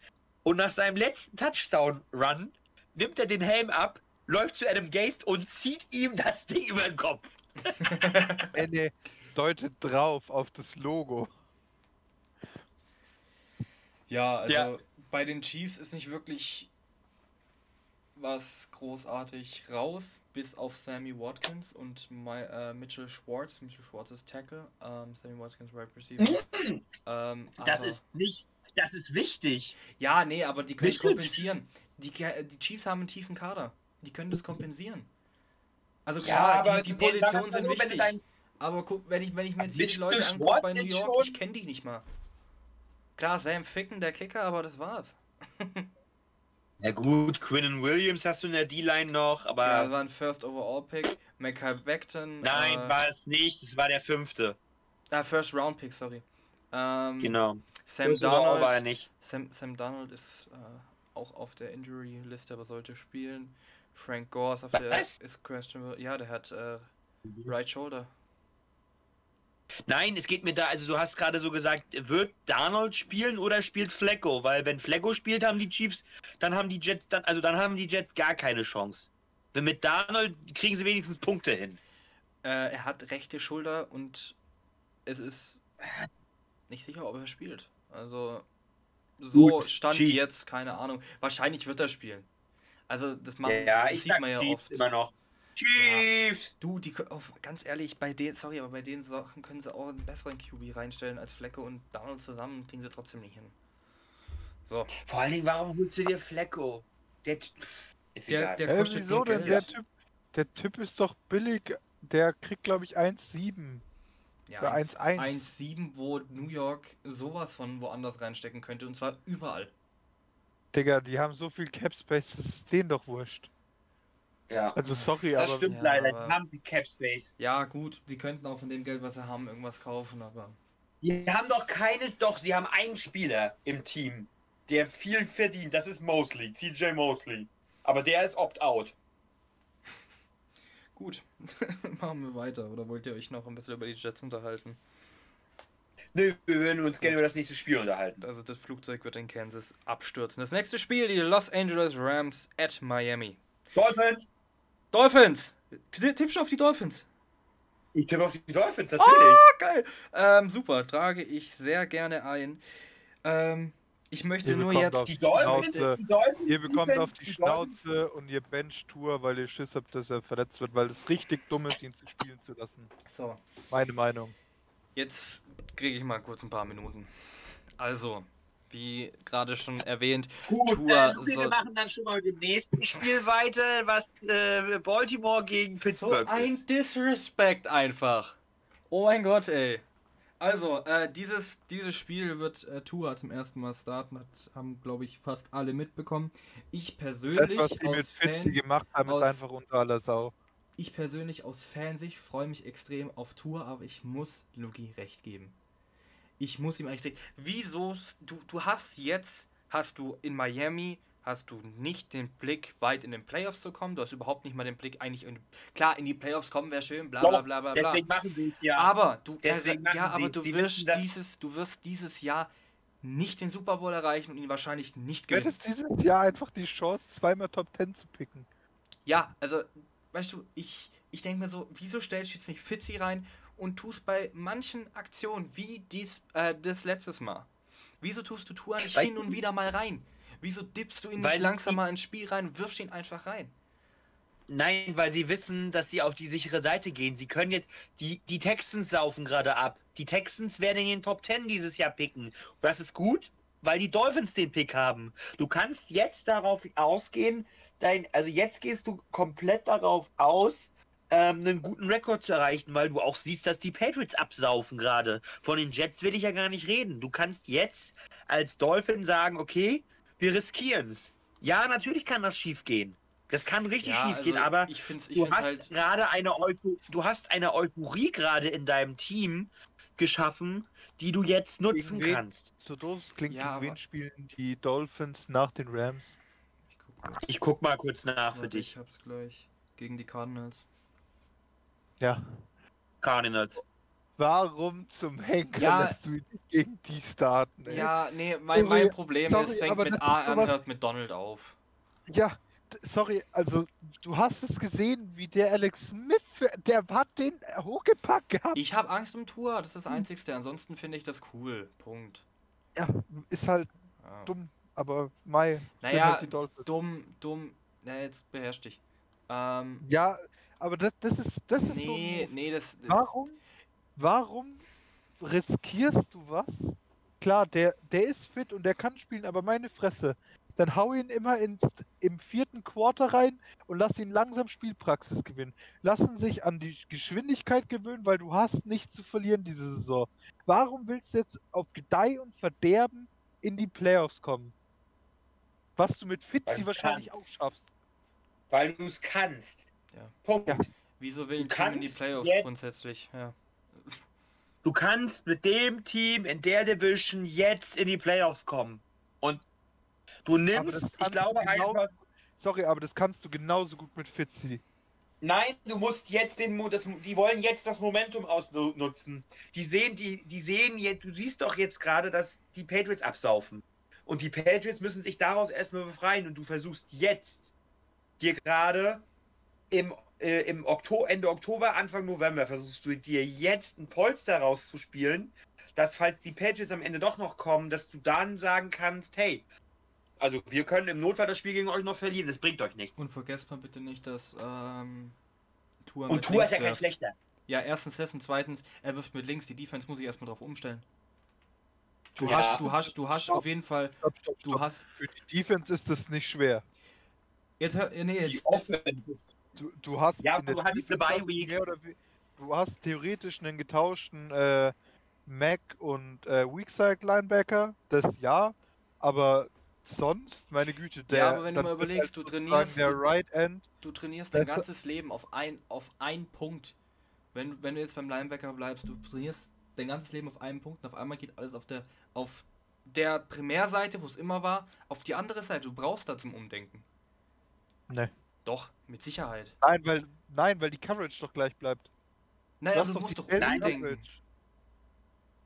Und nach seinem letzten Touchdown-Run nimmt er den Helm ab, läuft zu Adam Gase und zieht ihm das Ding über den Kopf. Nee, nee, deutet drauf auf das Logo. Ja, also Ja. bei den Chiefs ist nicht wirklich was großartig raus, bis auf Sammy Watkins und My, äh, Mitchell Schwartz. Mitchell Schwartz ist Tackle, ähm, Sammy Watkins Right Receiver. ähm, Das aber- ist nicht, das ist wichtig. Ja, nee, aber die können es Mitchell- kompensieren. Die, die Chiefs haben einen tiefen Kader. Die können das kompensieren. Also Ja, klar, aber die, die Positionen sind wichtig. dein- Aber guck, wenn ich, wenn ich mir jetzt hier die Leute angucke bei New York, ich kenne die nicht mal. Klar, Sam Ficken, der Kicker, aber das war's. Ja gut, Quinnen Williams hast du in der D-Line noch, aber Ja, das war ein First Overall Pick. Mackay Beckton. nein, äh, war es nicht. Das war der fünfte. Ah, First Round Pick, sorry. Ähm, Genau. Sam First overall war er Donald. nicht. Sam, Sam Donald ist äh, auch auf der Injury-Liste, aber sollte spielen. Frank Gore ist auf der Was? ist questionable. Ja, der hat äh, Right Shoulder. Nein, es geht mir da, also du hast gerade so gesagt, wird Darnold spielen oder spielt Flecko? Weil wenn Flecko spielt, haben die Chiefs, dann haben die Jets, dann, also dann haben die Jets gar keine Chance. Wenn mit Darnold kriegen sie wenigstens Punkte hin. Äh, er hat rechte Schulter und es ist nicht sicher, ob er spielt. Also so Gut, stand Chiefs. jetzt, keine Ahnung. Wahrscheinlich wird er spielen. Also das, macht, ja, das ich sieht sag man ja Chiefs oft. immer noch. Chiefs! Du, die auf, ganz ehrlich, bei den, sorry, aber bei den Sachen können sie auch einen besseren QB reinstellen als Flecke und Donald zusammen kriegen sie trotzdem nicht hin. So, Vor allen Dingen, warum holst du dir Flecko? Der, Der- der- kostet wieso denn? Der typ, der Typ ist doch billig. Der kriegt, glaube ich, 1,7. ja, Oder 1 1-1. 1-7, wo New York sowas von woanders reinstecken könnte und zwar überall. Digga, die haben so viel Cap Space, das ist denen doch wurscht. ja. Also sorry, Das aber stimmt Ja, leider, aber- die haben die Cap Space. Ja, gut, sie könnten auch von dem Geld, was sie haben, irgendwas kaufen, aber. Die haben doch keine, doch, sie haben einen Spieler im Team, der viel verdient. Das ist Mosley, CJ Mosley. Aber der ist Opt-out. Gut, machen wir weiter. Oder wollt ihr euch noch ein bisschen über die Jets unterhalten? Nö, wir würden uns gerne über das nächste Spiel unterhalten. Also das Flugzeug wird in Kansas abstürzen. Das nächste Spiel, die Los Angeles Rams at Miami. Dolphins! Dolphins! Ti- Tippst du auf die Dolphins? Ich tippe auf die Dolphins, natürlich. Ah, geil! Ähm, super, trage ich sehr gerne ein. Ähm, ich möchte Ihr nur bekommt jetzt. auf Die die Dolphins, Schnauze. die Dolphins, Ihr bekommt auf die Dolphins- Schnauze und ihr bench Tour, weil ihr Schiss habt, dass er verletzt wird, weil es richtig dumm ist, ihn zu spielen zu lassen. So, Meine Meinung. Jetzt kriege ich mal kurz ein paar Minuten. Also, wie gerade schon erwähnt, Gut, Tour äh, wir soll- machen dann schon mal mit dem nächsten Spiel weiter, was äh, Baltimore gegen Pittsburgh so ein ist. Disrespect einfach. Oh mein Gott, ey. Also, äh, dieses, dieses Spiel wird äh, Tua zum ersten Mal starten. Das haben, glaube ich, fast alle mitbekommen. Ich persönlich Das, was die mit aus Fitzy Fan, gemacht haben, aus- ist einfach unter aller Sau. Ich persönlich aus Fansicht freue mich extrem auf Tour, aber ich muss Lugi recht geben. Ich muss ihm recht geben. Wieso? Du, du hast jetzt, hast du in Miami, hast du nicht den Blick, weit in den Playoffs zu kommen. Du hast überhaupt nicht mal den Blick, eigentlich, in, klar, in die Playoffs kommen wäre schön, bla bla bla bla bla. Deswegen machen sie es ja. Aber du, Deswegen also, ja, aber du wirst dieses, du wirst dieses Jahr nicht den Super Bowl erreichen und ihn wahrscheinlich nicht Du gewinnen. hättest dieses Jahr einfach die Chance, zweimal Top 10 zu picken. Ja, also, weißt du, ich, ich denke mir so, wieso stellst du jetzt nicht Fitzy rein und tust bei manchen Aktionen wie dies, äh, das letztes Mal? Wieso tust du Tour nicht Weil- hin und wieder mal rein? Wieso dippst du ihn nicht langsam mal ins Spiel rein und wirfst ihn einfach rein? Nein, weil sie wissen, dass sie auf die sichere Seite gehen. Sie können jetzt, die, die Texans saufen gerade ab. Die Texans werden in den Top 10 dieses Jahr picken. Und das ist gut, weil die Dolphins den Pick haben. Du kannst jetzt darauf ausgehen, dein, also jetzt gehst du komplett darauf aus, ähm, einen guten Rekord zu erreichen, weil du auch siehst, dass die Patriots absaufen gerade. Von den Jets will ich ja gar nicht reden. Du kannst jetzt als Dolphin sagen, okay, wir riskieren es. Ja, natürlich kann das schief gehen. Das kann richtig schief gehen, aber also ich finde es ich du find's hast halt. gerade eine Eupho du hast eine Euphorie gerade in deinem Team geschaffen, die du jetzt nutzen kannst. So doof es klingt, Ja, gegen wen spielen die Dolphins nach den Rams? Ich guck mal kurz nach für Warte, dich. Ich hab's gleich. Gegen die Cardinals. Ja. Cardinals. Warum zum Henker Ja. lässt du ihn gegen die starten? ey? Ja, nee, mein, mein Problem sorry, ist, fängt mit A an, hört mit Donald auf. Ja, sorry, also du hast es gesehen, wie der Alex Smith, der hat den hochgepackt gehabt. Ich habe Angst um Tour, das ist das Einzigste. Ansonsten finde ich das cool. Punkt. Ja, ist halt Ja. dumm, aber Mai. Naja, halt. Dumm, dumm. Na, jetzt beherrsch dich. Ähm, Ja, aber das, das ist, das ist so. nee, Move. nee, das. das- Warum, warum riskierst du was? Klar, der, der ist fit und der kann spielen, aber meine Fresse. Dann hau ihn immer ins, im vierten Quarter rein und lass ihn langsam Spielpraxis gewinnen. Lassen sich an die Geschwindigkeit gewöhnen, weil du hast nichts zu verlieren diese Saison. Warum willst du jetzt auf Gedeih und Verderben in die Playoffs kommen? Was du mit du wahrscheinlich auch schaffst. Weil du es kannst. Ja. Punkt. Ja. Wieso will ein Du Team in die Playoffs jetzt- grundsätzlich? Ja. Du kannst mit dem Team in der Division jetzt in die Playoffs kommen. Und du nimmst, ich glaube genau- einfach, Sorry, aber das kannst du genauso gut mit Fitzy. Nein, du musst jetzt den, das, die wollen jetzt das Momentum ausnutzen. Die sehen, die, die sehen jetzt, du siehst doch jetzt gerade, dass die Patriots absaufen. Und die Patriots müssen sich daraus erstmal befreien und du versuchst jetzt dir gerade im, äh, im Oktober, Ende Oktober, Anfang November, versuchst du dir jetzt ein Polster rauszuspielen, dass falls die Patriots am Ende doch noch kommen, dass du dann sagen kannst, hey, also wir können im Notfall das Spiel gegen euch noch verlieren, das bringt euch nichts. Und vergesst mal bitte nicht, dass ähm, Tour Und Tour ist ja kein schlechter. Ja, erstens das und zweitens, er wirft mit links. Die Defense muss ich erstmal drauf umstellen. Du Ja. hast, du hast, du hast Stopp. auf jeden Fall, Stopp, stopp, du stopp. hast. Für die Defense ist das nicht schwer. Jetzt, hör- nee, Die jetzt, Offense ist Du, du hast Ja, du hattest eine Bye hast du Week. we- Du hast theoretisch einen getauschten äh, Mac und äh, Weakside Linebacker, das ja, aber sonst, meine Güte, der. Ja, aber wenn du mal überlegst, halt du trainierst- Der du- Right End. du trainierst dein ganzes Leben auf ein, auf einen Punkt. Wenn, wenn du jetzt beim Linebacker bleibst, du trainierst dein ganzes Leben auf einen Punkt und auf einmal geht alles auf der, auf der Primärseite, wo es immer war, auf die andere Seite. Du brauchst da zum Umdenken. Ne. Doch, mit Sicherheit. Nein, weil, nein, weil die Coverage doch gleich bleibt. Naja, hast du doch musst doch umdenken. Coverage.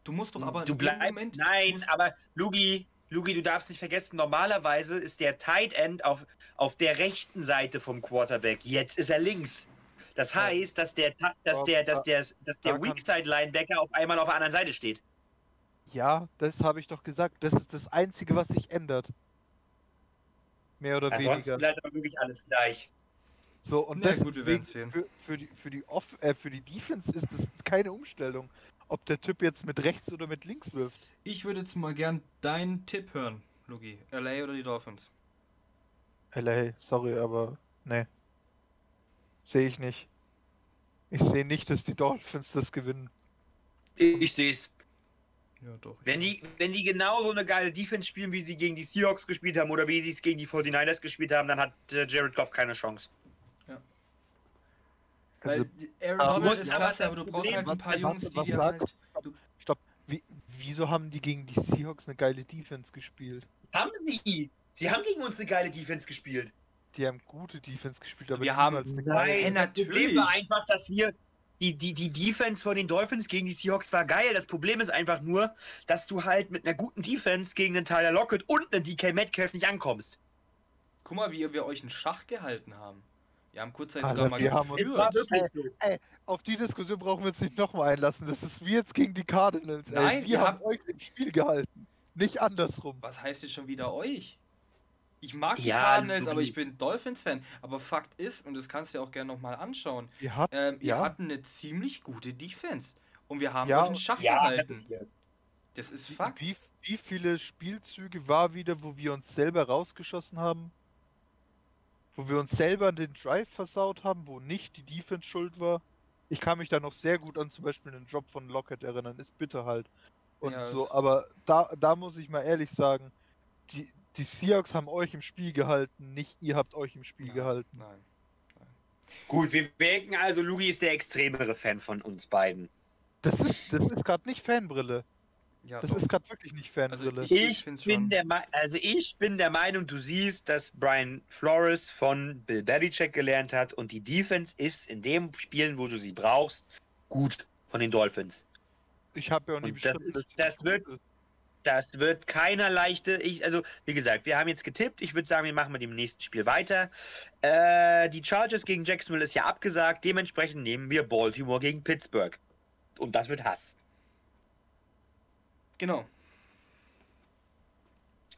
Du musst doch aber du bleibst. Moment. nein, aber Lugi, Lugi, du darfst nicht vergessen, normalerweise ist der Tight End auf, auf der rechten Seite vom Quarterback. Jetzt ist er links. Das Ja. heißt, dass der, dass Ja, der, dass da- der, dass da der kann- Weakside Linebacker auf einmal auf der anderen Seite steht. Ja, das habe ich doch gesagt. Das ist das Einzige, was sich ändert. Mehr oder Ansonsten weniger. bleibt aber wirklich alles gleich. So, und das gut, wir werden's sehen. Für, für, die, für, die Off äh, für die Defense ist es keine Umstellung, ob der Typ jetzt mit rechts oder mit links wirft. Ich würde jetzt mal gern deinen Tipp hören, Lugi. LA oder die Dolphins? LA, sorry, aber ne. Sehe ich nicht. Ich sehe nicht, dass die Dolphins das gewinnen. Ich sehe es. Ja, doch. Wenn ja. die, wenn die genauso eine geile Defense spielen, wie sie gegen die Seahawks gespielt haben oder wie sie es gegen die 49ers gespielt haben, dann hat äh, Jared Goff keine Chance. Also, Weil Aaron aber Donald muss- ist klasse, aber du brauchst halt ein paar was- Jungs, was- die dir halt. Stopp. Wie, wieso haben die gegen die Seahawks eine geile Defense gespielt? Haben sie? Sie haben gegen uns eine geile Defense gespielt. Die haben gute Defense gespielt, aber Wir haben- Nein, das Problem natürlich. war einfach, dass wir die, die, die Defense von den Dolphins gegen die Seahawks war geil. Das Problem ist einfach nur, dass du halt mit einer guten Defense gegen einen Tyler Lockett und einen DK Metcalf nicht ankommst. guck mal, wie wir euch in Schach gehalten haben. Wir haben kurzzeitig sogar mal wir haben geführt. so. Auf die Diskussion brauchen wir uns nicht nochmal einlassen. Das ist wie jetzt gegen die Cardinals. Nein, ey. ihr wir haben habt- euch im Spiel gehalten. Nicht andersrum. Was heißt jetzt schon wieder euch? Ich mag die Ja, Cardinals, aber ich bin Dolphins-Fan. Aber Fakt ist, und das kannst du dir auch gerne nochmal anschauen, Ihr habt, ähm, Ja. hatten eine ziemlich gute Defense. Und wir haben Ja, euch in Schach Ja, gehalten. Das ist Fakt. wie, wie viele Spielzüge war wieder, wo wir uns selber rausgeschossen haben? Wo wir uns selber den Drive versaut haben, wo nicht die Defense schuld war? Ich kann mich da noch sehr gut an zum Beispiel einen Drop von Lockett erinnern. Ist bitter halt. Und Ja, so, aber da, da muss ich mal ehrlich sagen, die, die Seahawks haben euch im Spiel gehalten, nicht ihr habt euch im Spiel Nein, gehalten. Nein. Gut, wir merken also, Lugi ist der extremere Fan von uns beiden. Das ist, das ist gerade nicht Fanbrille. Ja, Das doch. ist gerade wirklich nicht Fanbrille. ich- Ich, find's bin der also ich bin der Meinung, du siehst, dass Brian Flores von Bill Belichick gelernt hat und die Defense ist in dem Spielen, wo du sie brauchst, gut von den Dolphins. Ich habe ja auch nie Und das ist- das wird- ist. Das wird keiner leichte. Ich, also, wie gesagt, wir haben jetzt getippt. Ich würde sagen, wir machen mit dem nächsten Spiel weiter. Äh, die Chargers gegen Jacksonville ist ja abgesagt. Dementsprechend nehmen wir Baltimore gegen Pittsburgh. Und das wird Hass. Genau.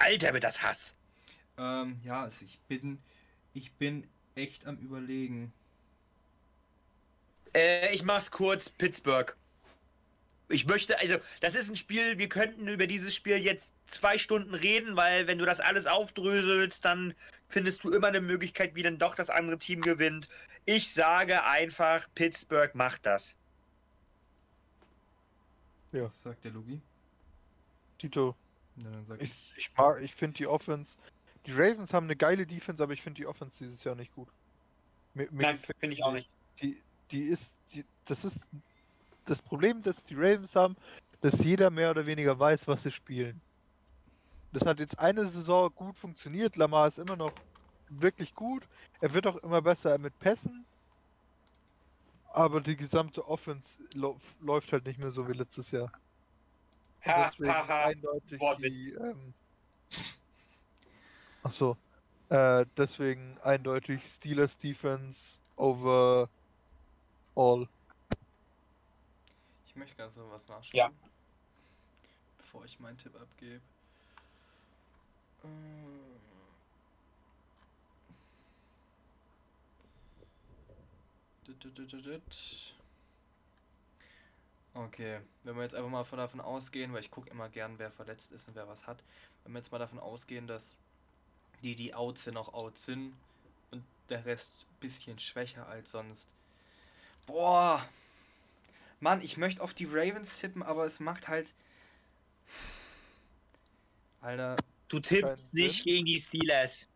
Alter, wird das Hass. Ähm, ja, also ich bin, ich bin echt am überlegen. Äh, ich mach's kurz, Pittsburgh. Ich möchte, also, das ist ein Spiel, wir könnten über dieses Spiel jetzt zwei Stunden reden, weil wenn du das alles aufdröselst, dann findest du immer eine Möglichkeit, wie dann doch das andere Team gewinnt. Ich sage einfach, Pittsburgh macht das. Ja. Was sagt der Lugi? Tito, Na, dann sag ich. ich, ich mag, ich finde die Offense. Die Ravens haben eine geile Defense, aber ich finde die Offense dieses Jahr nicht gut. Mir, mir Nein, finde ich auch nicht. Die, die ist, die, das ist das Problem, das die Ravens haben, dass jeder mehr oder weniger weiß, was sie spielen. Das hat jetzt eine Saison gut funktioniert. Lamar ist immer noch wirklich gut. Er wird auch immer besser mit Pässen. Aber die gesamte Offense läuft halt nicht mehr so wie letztes Jahr. Ha, ha, ha. eindeutig Wortwitz. die. Ähm, ach so. Äh, deswegen eindeutig Steelers Defense over all. Ich möchte ganz noch was nachschauen. Ja. Bevor ich meinen Tipp abgebe. Dit. Okay, wenn wir jetzt einfach mal von davon ausgehen, weil ich gucke immer gern, wer verletzt ist und wer was hat. Wenn wir jetzt mal davon ausgehen, dass die, die out sind, auch out sind und der Rest ein bisschen schwächer als sonst. Boah, Mann, ich möchte auf die Ravens tippen, aber es macht halt. Alter, Du tippst nicht gegen die Steelers.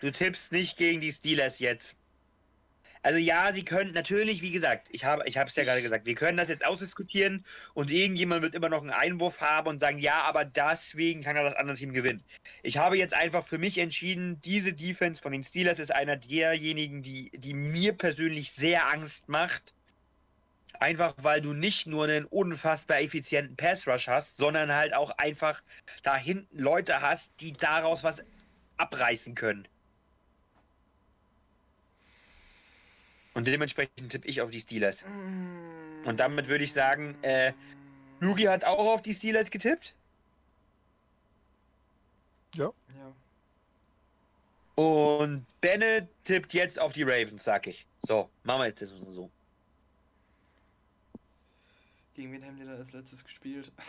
Du tippst nicht gegen die Steelers jetzt. Also ja, sie können natürlich, wie gesagt, ich habe ich habe es ja gerade gesagt, wir können das jetzt ausdiskutieren und irgendjemand wird immer noch einen Einwurf haben und sagen, ja, aber deswegen kann ja das andere Team gewinnen. Ich habe jetzt einfach für mich entschieden, diese Defense von den Steelers ist einer derjenigen, die, die mir persönlich sehr Angst macht. Einfach weil du nicht nur einen unfassbar effizienten Pass Rush hast, sondern halt auch einfach da hinten Leute hast, die daraus was abreißen können. Und dementsprechend tippe ich auf die Steelers. Und damit würde ich sagen, äh, Lugi hat auch auf die Steelers getippt. Ja. Und Bennett tippt jetzt auf die Ravens, sag ich. So, machen wir jetzt das so. Gegen wen haben die da als letztes gespielt?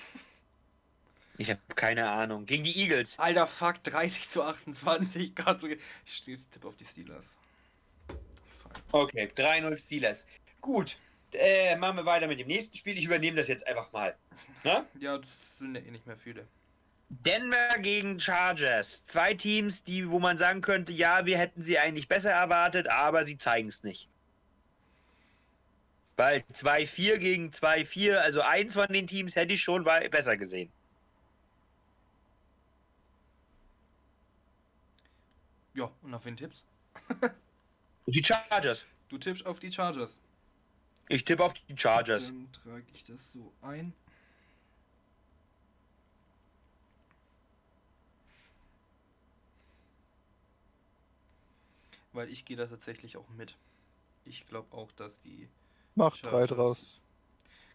Ich habe keine Ahnung. Gegen die Eagles. Alter, fuck, 30 zu 28. Gerade so. Ich stehe Tipp auf die Steelers. Fuck. Okay, 3-0 Steelers. Gut. äh, machen wir weiter mit dem nächsten Spiel. Ich übernehme das jetzt einfach mal. Ne? Ja, das sind ja eh nicht mehr viele. Denver gegen Chargers. Zwei Teams, die, wo man sagen könnte, ja, wir hätten sie eigentlich besser erwartet, aber sie zeigen es nicht. Weil 2-4 gegen 2-4, also eins von den Teams hätte ich schon besser gesehen. Ja, und auf wen tippst? Die Chargers. Du tippst auf die Chargers. Ich tippe auf die Chargers. Dann trage ich das so ein. Weil ich gehe da tatsächlich auch mit. Ich glaube auch, dass die Mach drei draus.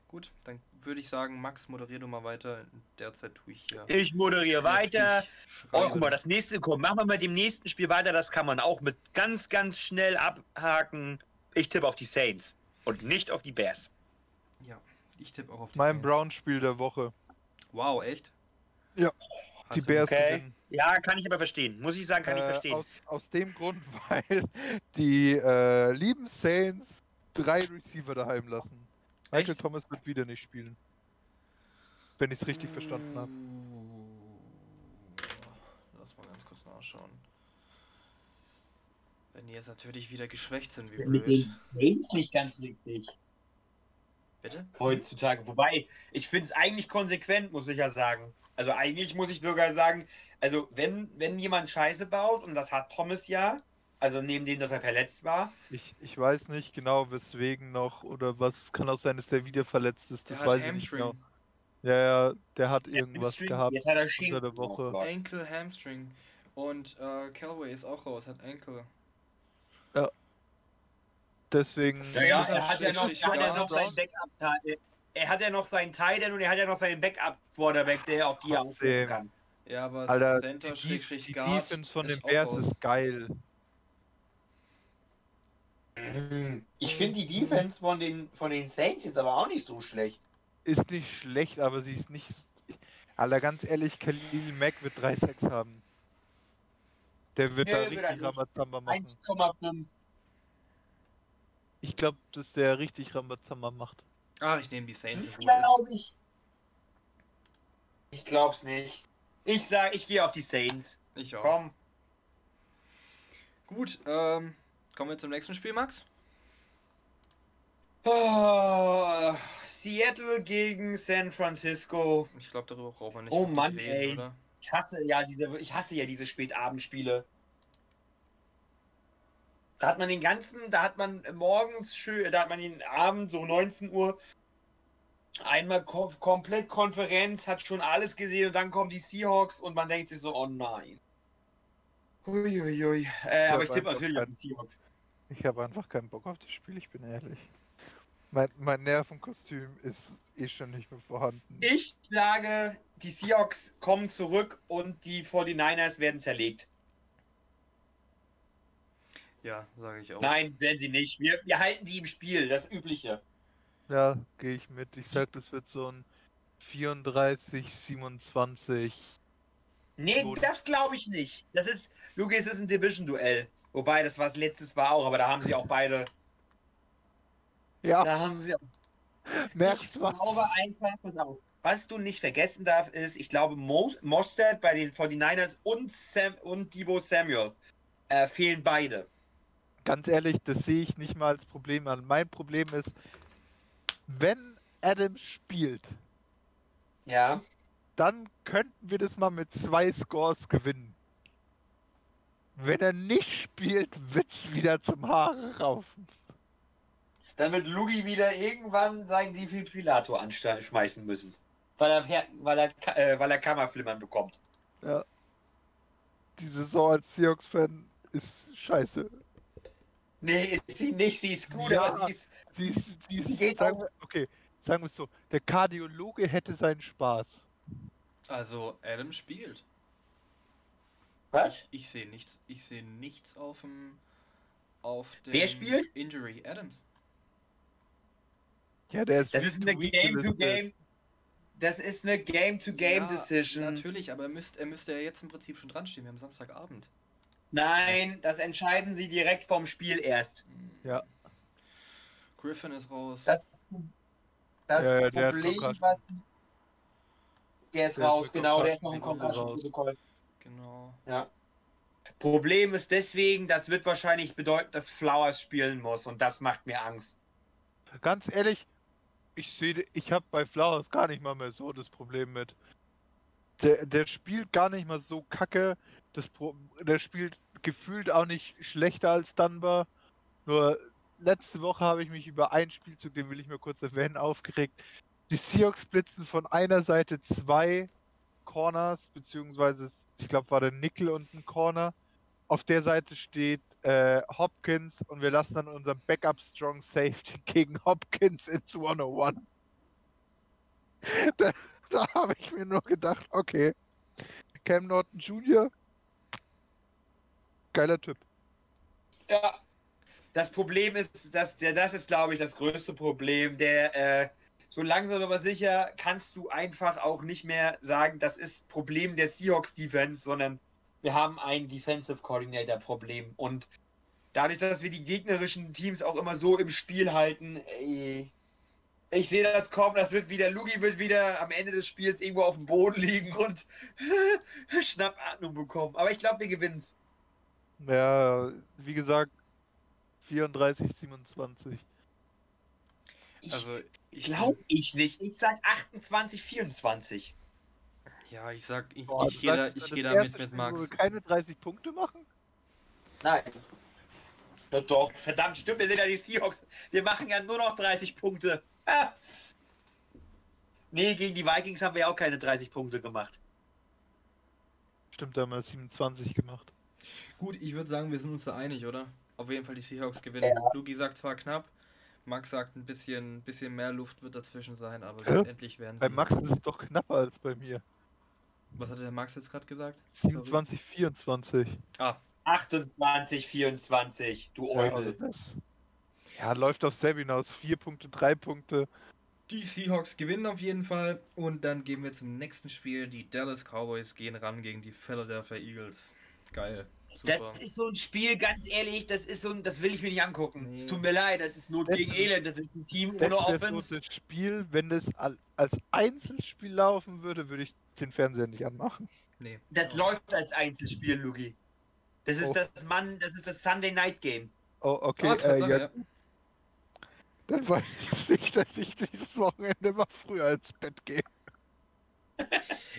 Gut, dann würde ich sagen, Max, moderier du mal weiter. Derzeit tue ich hier. Ich moderiere weiter. Oh, guck mal, das nächste, komm, machen wir mit dem nächsten Spiel weiter. Das kann man auch mit ganz, ganz schnell abhaken. Ich tippe auf die Saints und nicht auf die Bears. Ja, ich tippe auch auf die Mein Saints. Brown-Spiel der Woche. Wow, echt? Ja, Hast Die Bears okay. gewinnen. Ja, kann ich aber verstehen. Muss ich sagen, kann ich Äh, verstehen. Aus, aus dem Grund, weil die äh, lieben Saints drei Receiver daheim lassen. Michael Echt? Thomas wird wieder nicht spielen. Wenn ich es richtig verstanden habe. Lass mal ganz kurz nachschauen. Wenn die jetzt natürlich wieder geschwächt sind, wie Mit blöd. den Saints nicht ganz richtig. Bitte? Heutzutage. Wobei, ich finde es eigentlich konsequent, muss ich ja sagen. Also eigentlich muss ich sogar sagen, also wenn, wenn jemand Scheiße baut, und das hat Thomas ja, also neben dem, dass er verletzt war, Ich, ich weiß nicht genau, weswegen noch oder was. Kann auch sein, dass der wieder verletzt ist. Der Das hat weiß ich nicht genau. Hamstring. Ja, ja, der hat der irgendwas Hamstring, gehabt. jetzt hat er Schinken. unter der Woche. Oh Gott. Ankle, Hamstring. Und äh, Callaway ist auch raus, hat Ankle. Deswegen. Ja, ja, er hat ja noch, er hat ja Guard. noch seinen Backup. Er hat ja noch seinen Titan und er hat ja noch seinen Backup-Quarterback, der auf die er aufrufen kann. Ja, aber Alter, Center, die, die Guard Defense von den auch Bears raus. ist geil. Ich finde die Defense von den, von den Saints jetzt aber auch nicht so schlecht. Ist nicht schlecht, aber sie ist nicht. Alter, ganz ehrlich, Khalil Mack wird 3-6 haben. Der wird Nee, da richtig nicht. Ramazamba machen. 1,5. Ich glaube, dass der richtig Ramazamba macht. Ach, ich nehme die Saints, ist. glaube ich. Ich glaub's nicht. Ich sag, ich gehe auf die Saints. Ich auch. Komm. Gut, ähm, kommen wir zum nächsten Spiel, Max. Oh, Seattle gegen San Francisco. Ich glaube, darüber brauchen wir nicht Oh Mann, reden, ey. oder? Ich hasse ja diese, ich hasse ja diese Spätabendspiele. Da hat man den ganzen, da hat man morgens schön, da hat man den Abend so 19 Uhr einmal ko komplett Konferenz, hat schon alles gesehen und dann kommen die Seahawks und man denkt sich so, oh nein. Huiuiui. Äh, aber ich tippe einfach natürlich auf kein- die Seahawks. Ich habe einfach keinen Bock auf das Spiel, ich bin ehrlich. Mein, mein Nervenkostüm ist eh schon nicht mehr vorhanden. Ich sage, die Seahawks kommen zurück und die 49ers werden zerlegt. Ja, sage ich auch. Nein, werden sie nicht. Wir, wir halten die im Spiel, das Übliche. Ja, gehe ich mit. Ich sag, das wird so ein 34, 27. Nee, Gut. das glaube ich nicht. Das ist, Luki, es ist ein Division-Duell. Wobei, das was letztes war auch, aber da haben sie auch beide. Ja, Da haben sie auch. Ich merkst du was? glaube einfach, pass auf. Was du nicht vergessen darfst, ist, ich glaube, Mo Mostert bei den 49ers und, Sam und Debo Samuel äh, fehlen beide. Ganz ehrlich, das sehe ich nicht mal als Problem an. Mein Problem ist, wenn Adams spielt, Ja. Dann könnten wir das mal mit zwei Scores gewinnen. Wenn er nicht spielt, wird's wieder zum Haare raufen. Dann wird Lugi wieder irgendwann seinen Defibrillator anschmeißen müssen. Weil er, weil er, äh, weil er Kammerflimmern bekommt. Die Saison als Seahawks-Fan ist scheiße. Nee, ist sie nicht, sie ist gut, Ja. aber sie ist. Sie ist, sie ist, Sie geht sagen auch- okay, sagen wir es so, der Kardiologe hätte seinen Spaß. Also, Adam spielt. Was? Ich, ich sehe nichts, ich sehe nichts auf dem auf dem Wer spielt? Injury Adams. Ja, der ist Das ist eine to Week Game-to-Game. gelistet. Das ist eine Game-to-Game Ja, Decision. Natürlich, aber er müsste, er müsste ja jetzt im Prinzip schon dran stehen. Wir haben Samstagabend. Nein, das entscheiden sie direkt vom Spiel erst. Hm. Ja. Griffin ist raus. Das, das Ja, Problem, was. Der ist Der raus, eine genau, der ist noch im. Concussion-Protokoll. Genau. Ja. Problem ist deswegen, das wird wahrscheinlich bedeuten, dass Flowers spielen muss und das macht mir Angst. Ganz ehrlich, ich sehe, ich habe bei Flowers gar nicht mal mehr so das Problem mit. Der, der spielt gar nicht mal so kacke. Das Pro, der spielt gefühlt auch nicht schlechter als Dunbar. Nur letzte Woche habe ich mich über einen Spielzug, den will ich mir kurz erwähnen, aufgeregt. Die Seahawks blitzen von einer Seite zwei Corners, beziehungsweise ich glaube war der Nickel und ein Corner. Auf der Seite steht äh, Hopkins und wir lassen dann unseren Backup Strong Safety gegen Hopkins ins 101. Da, da habe ich mir nur gedacht, okay, Cam Norton Jr., geiler Typ. Ja. Das Problem ist, dass der, das ist, glaube ich, das größte Problem. Der, äh, so langsam aber sicher kannst du einfach auch nicht mehr sagen, das ist Problem der Seahawks Defense, sondern wir haben ein Defensive Coordinator Problem. Und dadurch, dass wir die gegnerischen Teams auch immer so im Spiel halten, ey, ich sehe das kommen, das wird wieder, Lugi wird wieder am Ende des Spiels irgendwo auf dem Boden liegen und Schnappatmung bekommen. Aber ich glaube, wir gewinnen Ja, wie gesagt, 34, 27. Ich Also Glaub ich nicht. Ich sag 28, 24. Ja, ich sag, ich, Boah, ich gehe da, ich geh da mit mit Spiel, wo Max. wir keine 30 Punkte machen? Nein. Ja, doch, verdammt, stimmt, wir sind ja die Seahawks. Wir machen ja nur noch 30 Punkte. Ah. Nee, gegen die Vikings haben wir ja auch keine 30 Punkte gemacht. Stimmt, da haben wir 27 gemacht. Gut, ich würde sagen, wir sind uns da einig, oder? Auf jeden Fall die Seahawks gewinnen. Luki sagt zwar knapp, Max sagt ein bisschen, bisschen mehr Luft wird dazwischen sein, aber Hä? letztendlich werden sie. Bei Max ist es doch knapper als bei mir. Was hat der Max jetzt gerade gesagt? Sorry. 27, 24. Ah, 28, 24, du Ja, also das. Ja, läuft auf Sepp hinaus. 4 Punkte, 3 Punkte. die Seahawks gewinnen auf jeden Fall. Und dann gehen wir zum nächsten Spiel. Die Dallas Cowboys gehen ran gegen die Philadelphia Eagles. Geil. Super. Das ist so ein Spiel, ganz ehrlich, das ist so ein, das will ich mir nicht angucken. Nee. Es tut mir leid, das ist Not Das- gegen Elend, das ist ein Team Das ohne Offense. so das Spiel, wenn es al- als Einzelspiel laufen würde, würde ich den Fernseher nicht anmachen. Nee. Das Oh. läuft als Einzelspiel, Lugi. Das ist Oh. das Mann, das ist das Sunday Night Game. Oh, okay. Ah, äh, Tatsache, ja, ja. Dann weiß ich, dass ich dieses Wochenende mal früher ins Bett gehe.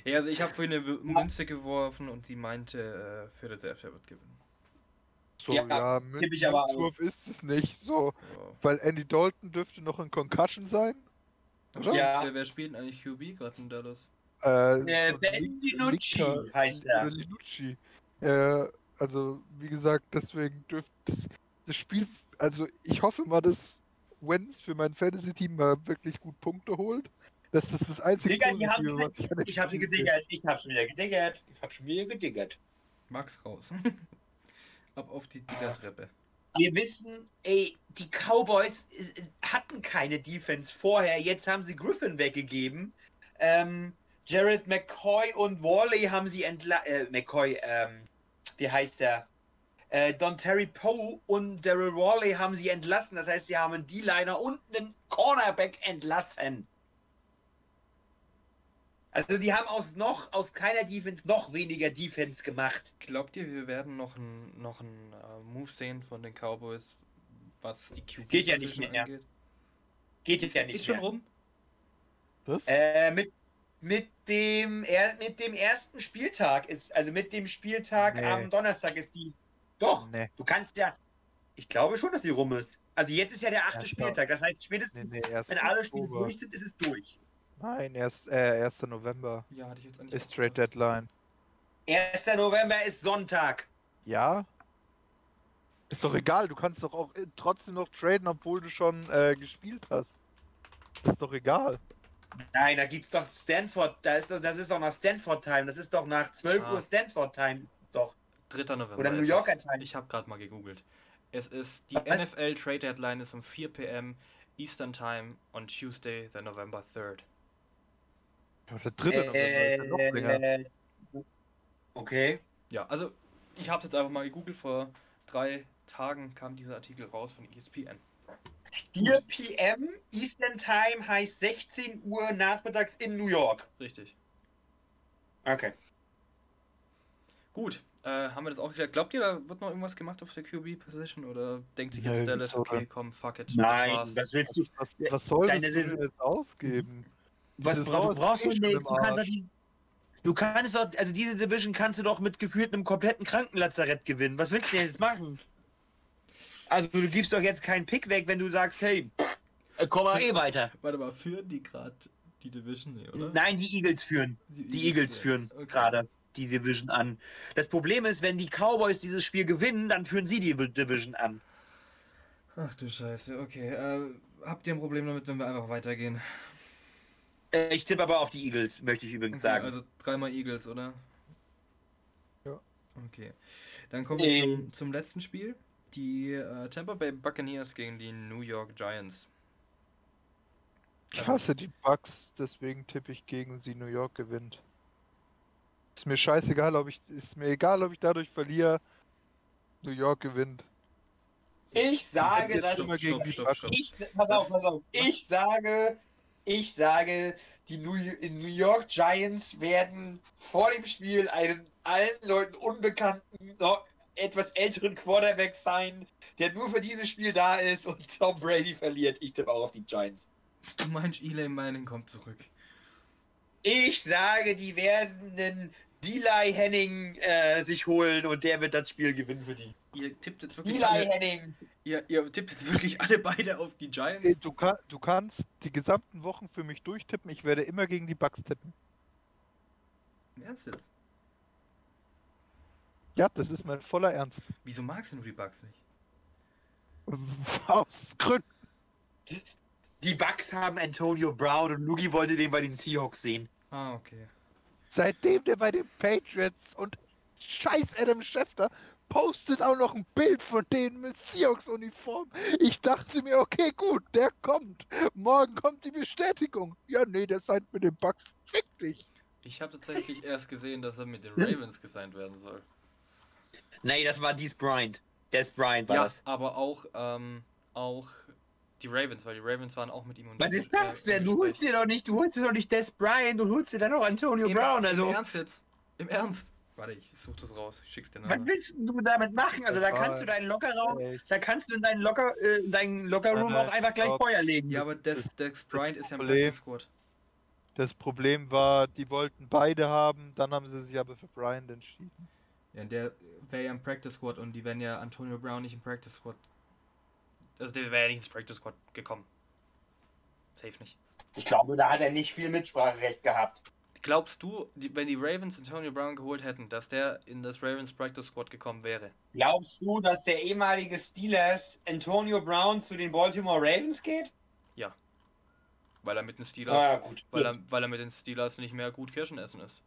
Ja, also ich habe vorhin eine Münze geworfen und sie meinte, äh, Philadelphia wird gewinnen. So, Ja, ja. Münzwurf ist es nicht. So, Ja. weil Andy Dalton dürfte noch in Concussion sein. Oder? Ja. Wer, wer spielt denn eigentlich QB gerade in Dallas? Äh, Äh, Ben Lin- DiNucci Linker- heißt er. Linucci. Äh, also, wie gesagt, deswegen dürfte das, das Spiel, also ich hoffe mal, dass Wenz für mein Fantasy-Team mal wirklich gut Punkte holt. Das ist das einzige Digga, die haben was ich dem Ich hab sie gediggert, ich hab schon wieder gediggert. Ich hab schon wieder gediggert. Max raus. Ab auf die Digger-Treppe. Wir wissen, ey, die Cowboys äh, hatten keine Defense vorher, jetzt haben sie Griffin weggegeben. Ähm, Jared McCoy und Worley haben sie entlassen. Äh, McCoy, ähm, wie heißt der? Äh, Don Terry Poe und Daryl Worley haben sie entlassen. Das heißt, sie haben einen D-Liner und einen Cornerback entlassen. Also die haben aus noch, aus keiner Defense noch weniger Defense gemacht. Glaubt ihr, wir werden noch einen noch einen, äh, Move sehen von den Cowboys, was die QB Geht ja nicht mehr. angeht? Geht jetzt Ist, ja nicht ist schon mehr. rum? Was? Äh, mit, mit, dem, er, mit dem ersten Spieltag ist, also mit dem Spieltag Nee. am Donnerstag ist die. Doch, Nee, du kannst ja. Ich glaube schon, dass die rum ist. Also jetzt ist ja der achte Erster- Spieltag. Das heißt, spätestens, nee, wenn alle Spiele durch sind, ist es durch. Nein, erst, äh, 1. November Ja, hatte ich jetzt eigentlich. ist Trade. Deadline. 1. November ist Sonntag. Ja? Ist doch egal, du kannst doch auch äh, trotzdem noch traden, obwohl du schon äh, gespielt hast. Ist doch egal. Nein, da gibt's doch Stanford. Da ist doch, das ist doch nach Stanford Time. Das ist doch nach 12 Ah. Uhr Stanford Time. Ist das doch. 3. November. Oder New Yorker. Time. Ich habe gerade mal gegoogelt. Es ist die Was? NFL Trade Deadline ist um 4 p.m. Eastern Time on Tuesday, the November 3rd. Der dritte ja noch länger. Äh, okay. Ja, also ich habe jetzt einfach mal gegoogelt. Vor drei Tagen kam dieser Artikel raus von ESPN. 4 p.m. Eastern Time heißt 16 Uhr nachmittags in New York. Richtig. Okay. Gut, äh, haben wir das auch geklärt. Glaubt ihr, da wird noch irgendwas gemacht auf der QB-Position oder denkt sich jetzt Dallas, okay, komm, fuck it, das Nein, war's. was willst du? Was, was soll Deine das denn jetzt ausgeben? Was Diese bra Saison du brauchst eh du kannst, die, du kannst doch, also diese Division kannst du doch mit gefühlt einem kompletten Krankenlazarett gewinnen. Was willst du denn jetzt machen? Also du gibst doch jetzt keinen Pick weg, wenn du sagst, hey, äh, komm mal eh weiter. Warte mal, führen die gerade die Division, nee, oder? Nein, die Eagles führen. Die Eagles führen Okay. gerade die Division an. Das Problem ist, wenn die Cowboys dieses Spiel gewinnen, dann führen sie die Division an. Ach du Scheiße, okay. Äh, habt ihr ein Problem damit, wenn wir einfach weitergehen? Äh, Ich tippe aber auf die Eagles, möchte ich übrigens Okay, sagen. Also dreimal Eagles, oder? Ja. Okay. Dann kommen wir Ähm. zum, zum letzten Spiel. Die äh, Tampa Bay Buccaneers gegen die New York Giants. Ich hasse die Bucks, deswegen tippe ich gegen sie New York gewinnt. Ist mir scheißegal, ob ich ist mir egal, ob ich dadurch verliere. New York gewinnt. Ich sage, dass stopp, stopp. Ich, pass auf, pass auf. Ich sage, ich sage, die New, York Giants werden vor dem Spiel einen allen Leuten unbekannten, noch etwas älteren Quarterback sein, der nur für dieses Spiel da ist und Tom Brady verliert. Ich tippe auch auf die Giants. Du meinst, Eli Manning kommt zurück. Ich sage, die werden einen Delay Henning äh, sich holen und der wird das Spiel gewinnen für die. Ihr tippt jetzt wirklich Delay alle, Henning. Ihr, ihr tippt jetzt wirklich alle beide auf die Giants? Du, kann, du kannst die gesamten Wochen für mich durchtippen. Ich werde immer gegen die Bucks tippen. Im Ernst jetzt? Ja, das ist mein voller Ernst. Wieso magst du nur die Bugs nicht? Aus Gründen. Die Bucks haben Antonio Brown und Lugi wollte den bei den Seahawks sehen. Ah, okay. Seitdem der bei den Patriots und scheiß Adam Schefter postet auch noch ein Bild von denen mit Seahawks-Uniform. Ich dachte mir, okay, gut, der kommt. Morgen kommt die Bestätigung. Ja, nee, der seid mit den Bucks. Fick dich. Ich habe tatsächlich erst gesehen, dass er mit den Ravens gesigned werden soll. Nee, das war Dees Bryant. Des Bryant war ja, das. aber auch, ähm, auch die Ravens, weil die Ravens waren auch mit ihm und Was ist das denn? Du holst dir doch nicht, du holst dir doch nicht Des Bryant, du holst dir dann auch Antonio Im, Brown. Im Also, Ernst jetzt? Im Ernst? Warte, ich such das raus. Ich schick's dir was nachher. willst du damit machen? Also, da kannst du deinen Lockerraum, da kannst du in deinen Locker, äh, in deinen Lockerroom auch einfach gleich. Feuer legen. Ja, aber Des, Dex Bryant ist ja im Squad. Das Problem war, die wollten beide haben, dann haben sie sich aber für Brian entschieden. Ja, der wäre ja im Practice Squad und die wären ja Antonio Brown nicht im Practice Squad. Also der wäre ja nicht ins Practice Squad gekommen. Safe nicht. Ich glaube, da hat er nicht viel Mitspracherecht gehabt. Glaubst du, die, wenn die Ravens Antonio Brown geholt hätten, dass der in das Ravens Practice Squad gekommen wäre? Glaubst du, dass der ehemalige Steelers Antonio Brown zu den Baltimore Ravens geht? Weil er mit den Steelers, Ah, gut. weil, er, weil er mit den Steelers nicht mehr gut Kirschen essen ist.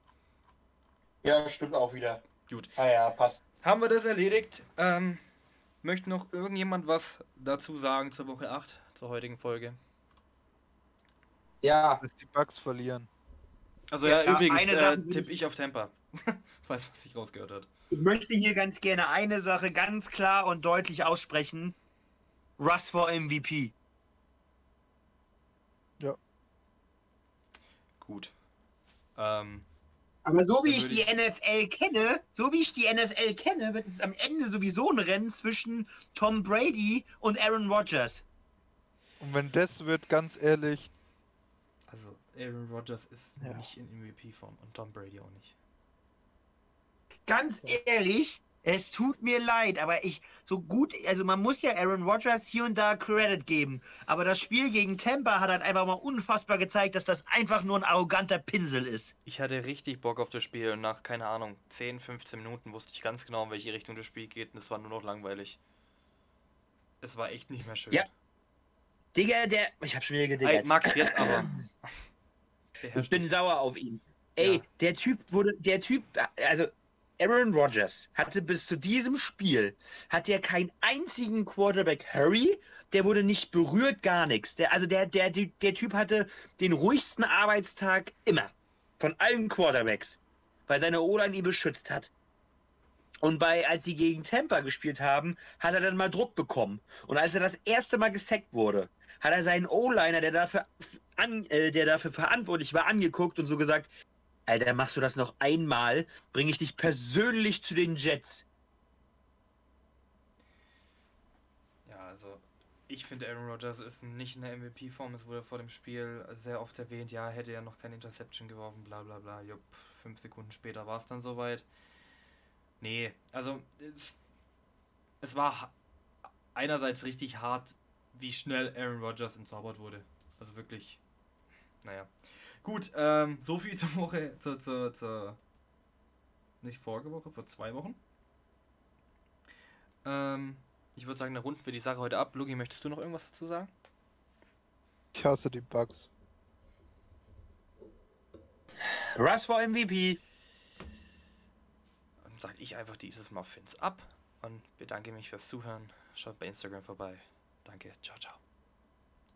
Ja, stimmt auch wieder. Gut. Ah ja, passt. Haben wir das erledigt? Ähm, möchte noch irgendjemand was dazu sagen zur Woche 8, zur heutigen Folge? Ja, Dass die Bucks verlieren. Also ja, Ja, übrigens eine äh, tippe ich- auf Tampa. Falls man sich rausgehört hat. ich möchte hier ganz gerne eine Sache ganz klar und deutlich aussprechen. Russ for MVP. Gut. Ähm, Aber so wie ich die ich- NFL kenne, so wie ich die NFL kenne, wird es am Ende sowieso ein Rennen zwischen Tom Brady und Aaron Rodgers. Und wenn das wird, ganz ehrlich, Aaron Rodgers ist Ja. nicht in MVP-Form und Tom Brady auch nicht. Ganz ehrlich, es tut mir leid, aber ich so gut, also man muss ja Aaron Rodgers hier und da Credit geben, aber das Spiel gegen Tampa hat halt einfach mal unfassbar gezeigt, dass das einfach nur ein arroganter Pinsel ist. Ich hatte richtig Bock auf das Spiel und nach, keine Ahnung, 10, 15 Minuten wusste ich ganz genau, in welche Richtung das Spiel geht und es war nur noch langweilig. Es war echt nicht mehr schön. Ja. Digga, der, ich hab schon wieder Ey, gediggert. Max, jetzt aber. Ich bin sauer auf ihn. Ey, Ja. der Typ wurde, der Typ, also Aaron Rodgers hatte bis zu diesem Spiel, hat er keinen einzigen Quarterback Hurry, der wurde nicht berührt, gar nichts. Der, also der, der, der, der Typ hatte den ruhigsten Arbeitstag immer. Von allen Quarterbacks. Weil seine O-Line ihn beschützt hat. Und bei, als sie gegen Tampa gespielt haben, hat er dann mal Druck bekommen. Und als er das erste Mal gesackt wurde, hat er seinen O-Liner, der dafür, an, äh, der dafür verantwortlich war, angeguckt und so gesagt, Alter, machst du das noch einmal, bringe ich dich persönlich zu den Jets. Ja, also ich finde Aaron Rodgers ist nicht in der MVP-Form. Es wurde vor dem Spiel sehr oft erwähnt, ja, hätte er noch keine Interception geworfen, bla bla bla. Jupp, fünf Sekunden später war es dann soweit. Nee, also es, es war einerseits richtig hart, wie schnell Aaron Rodgers entzaubert wurde. Also wirklich, naja. Gut, ähm, so viel zur Woche, zur, zur, zur, nicht vorige Woche, vor zwei Wochen. Ähm, ich würde sagen, dann runden wir die Sache heute ab. Lugi, möchtest du noch irgendwas dazu sagen? Ich hasse die Bugs. Russ for MVP. Sage ich einfach dieses Mal Fins ab und bedanke mich fürs Zuhören. Schaut bei Instagram vorbei. Danke, ciao, ciao.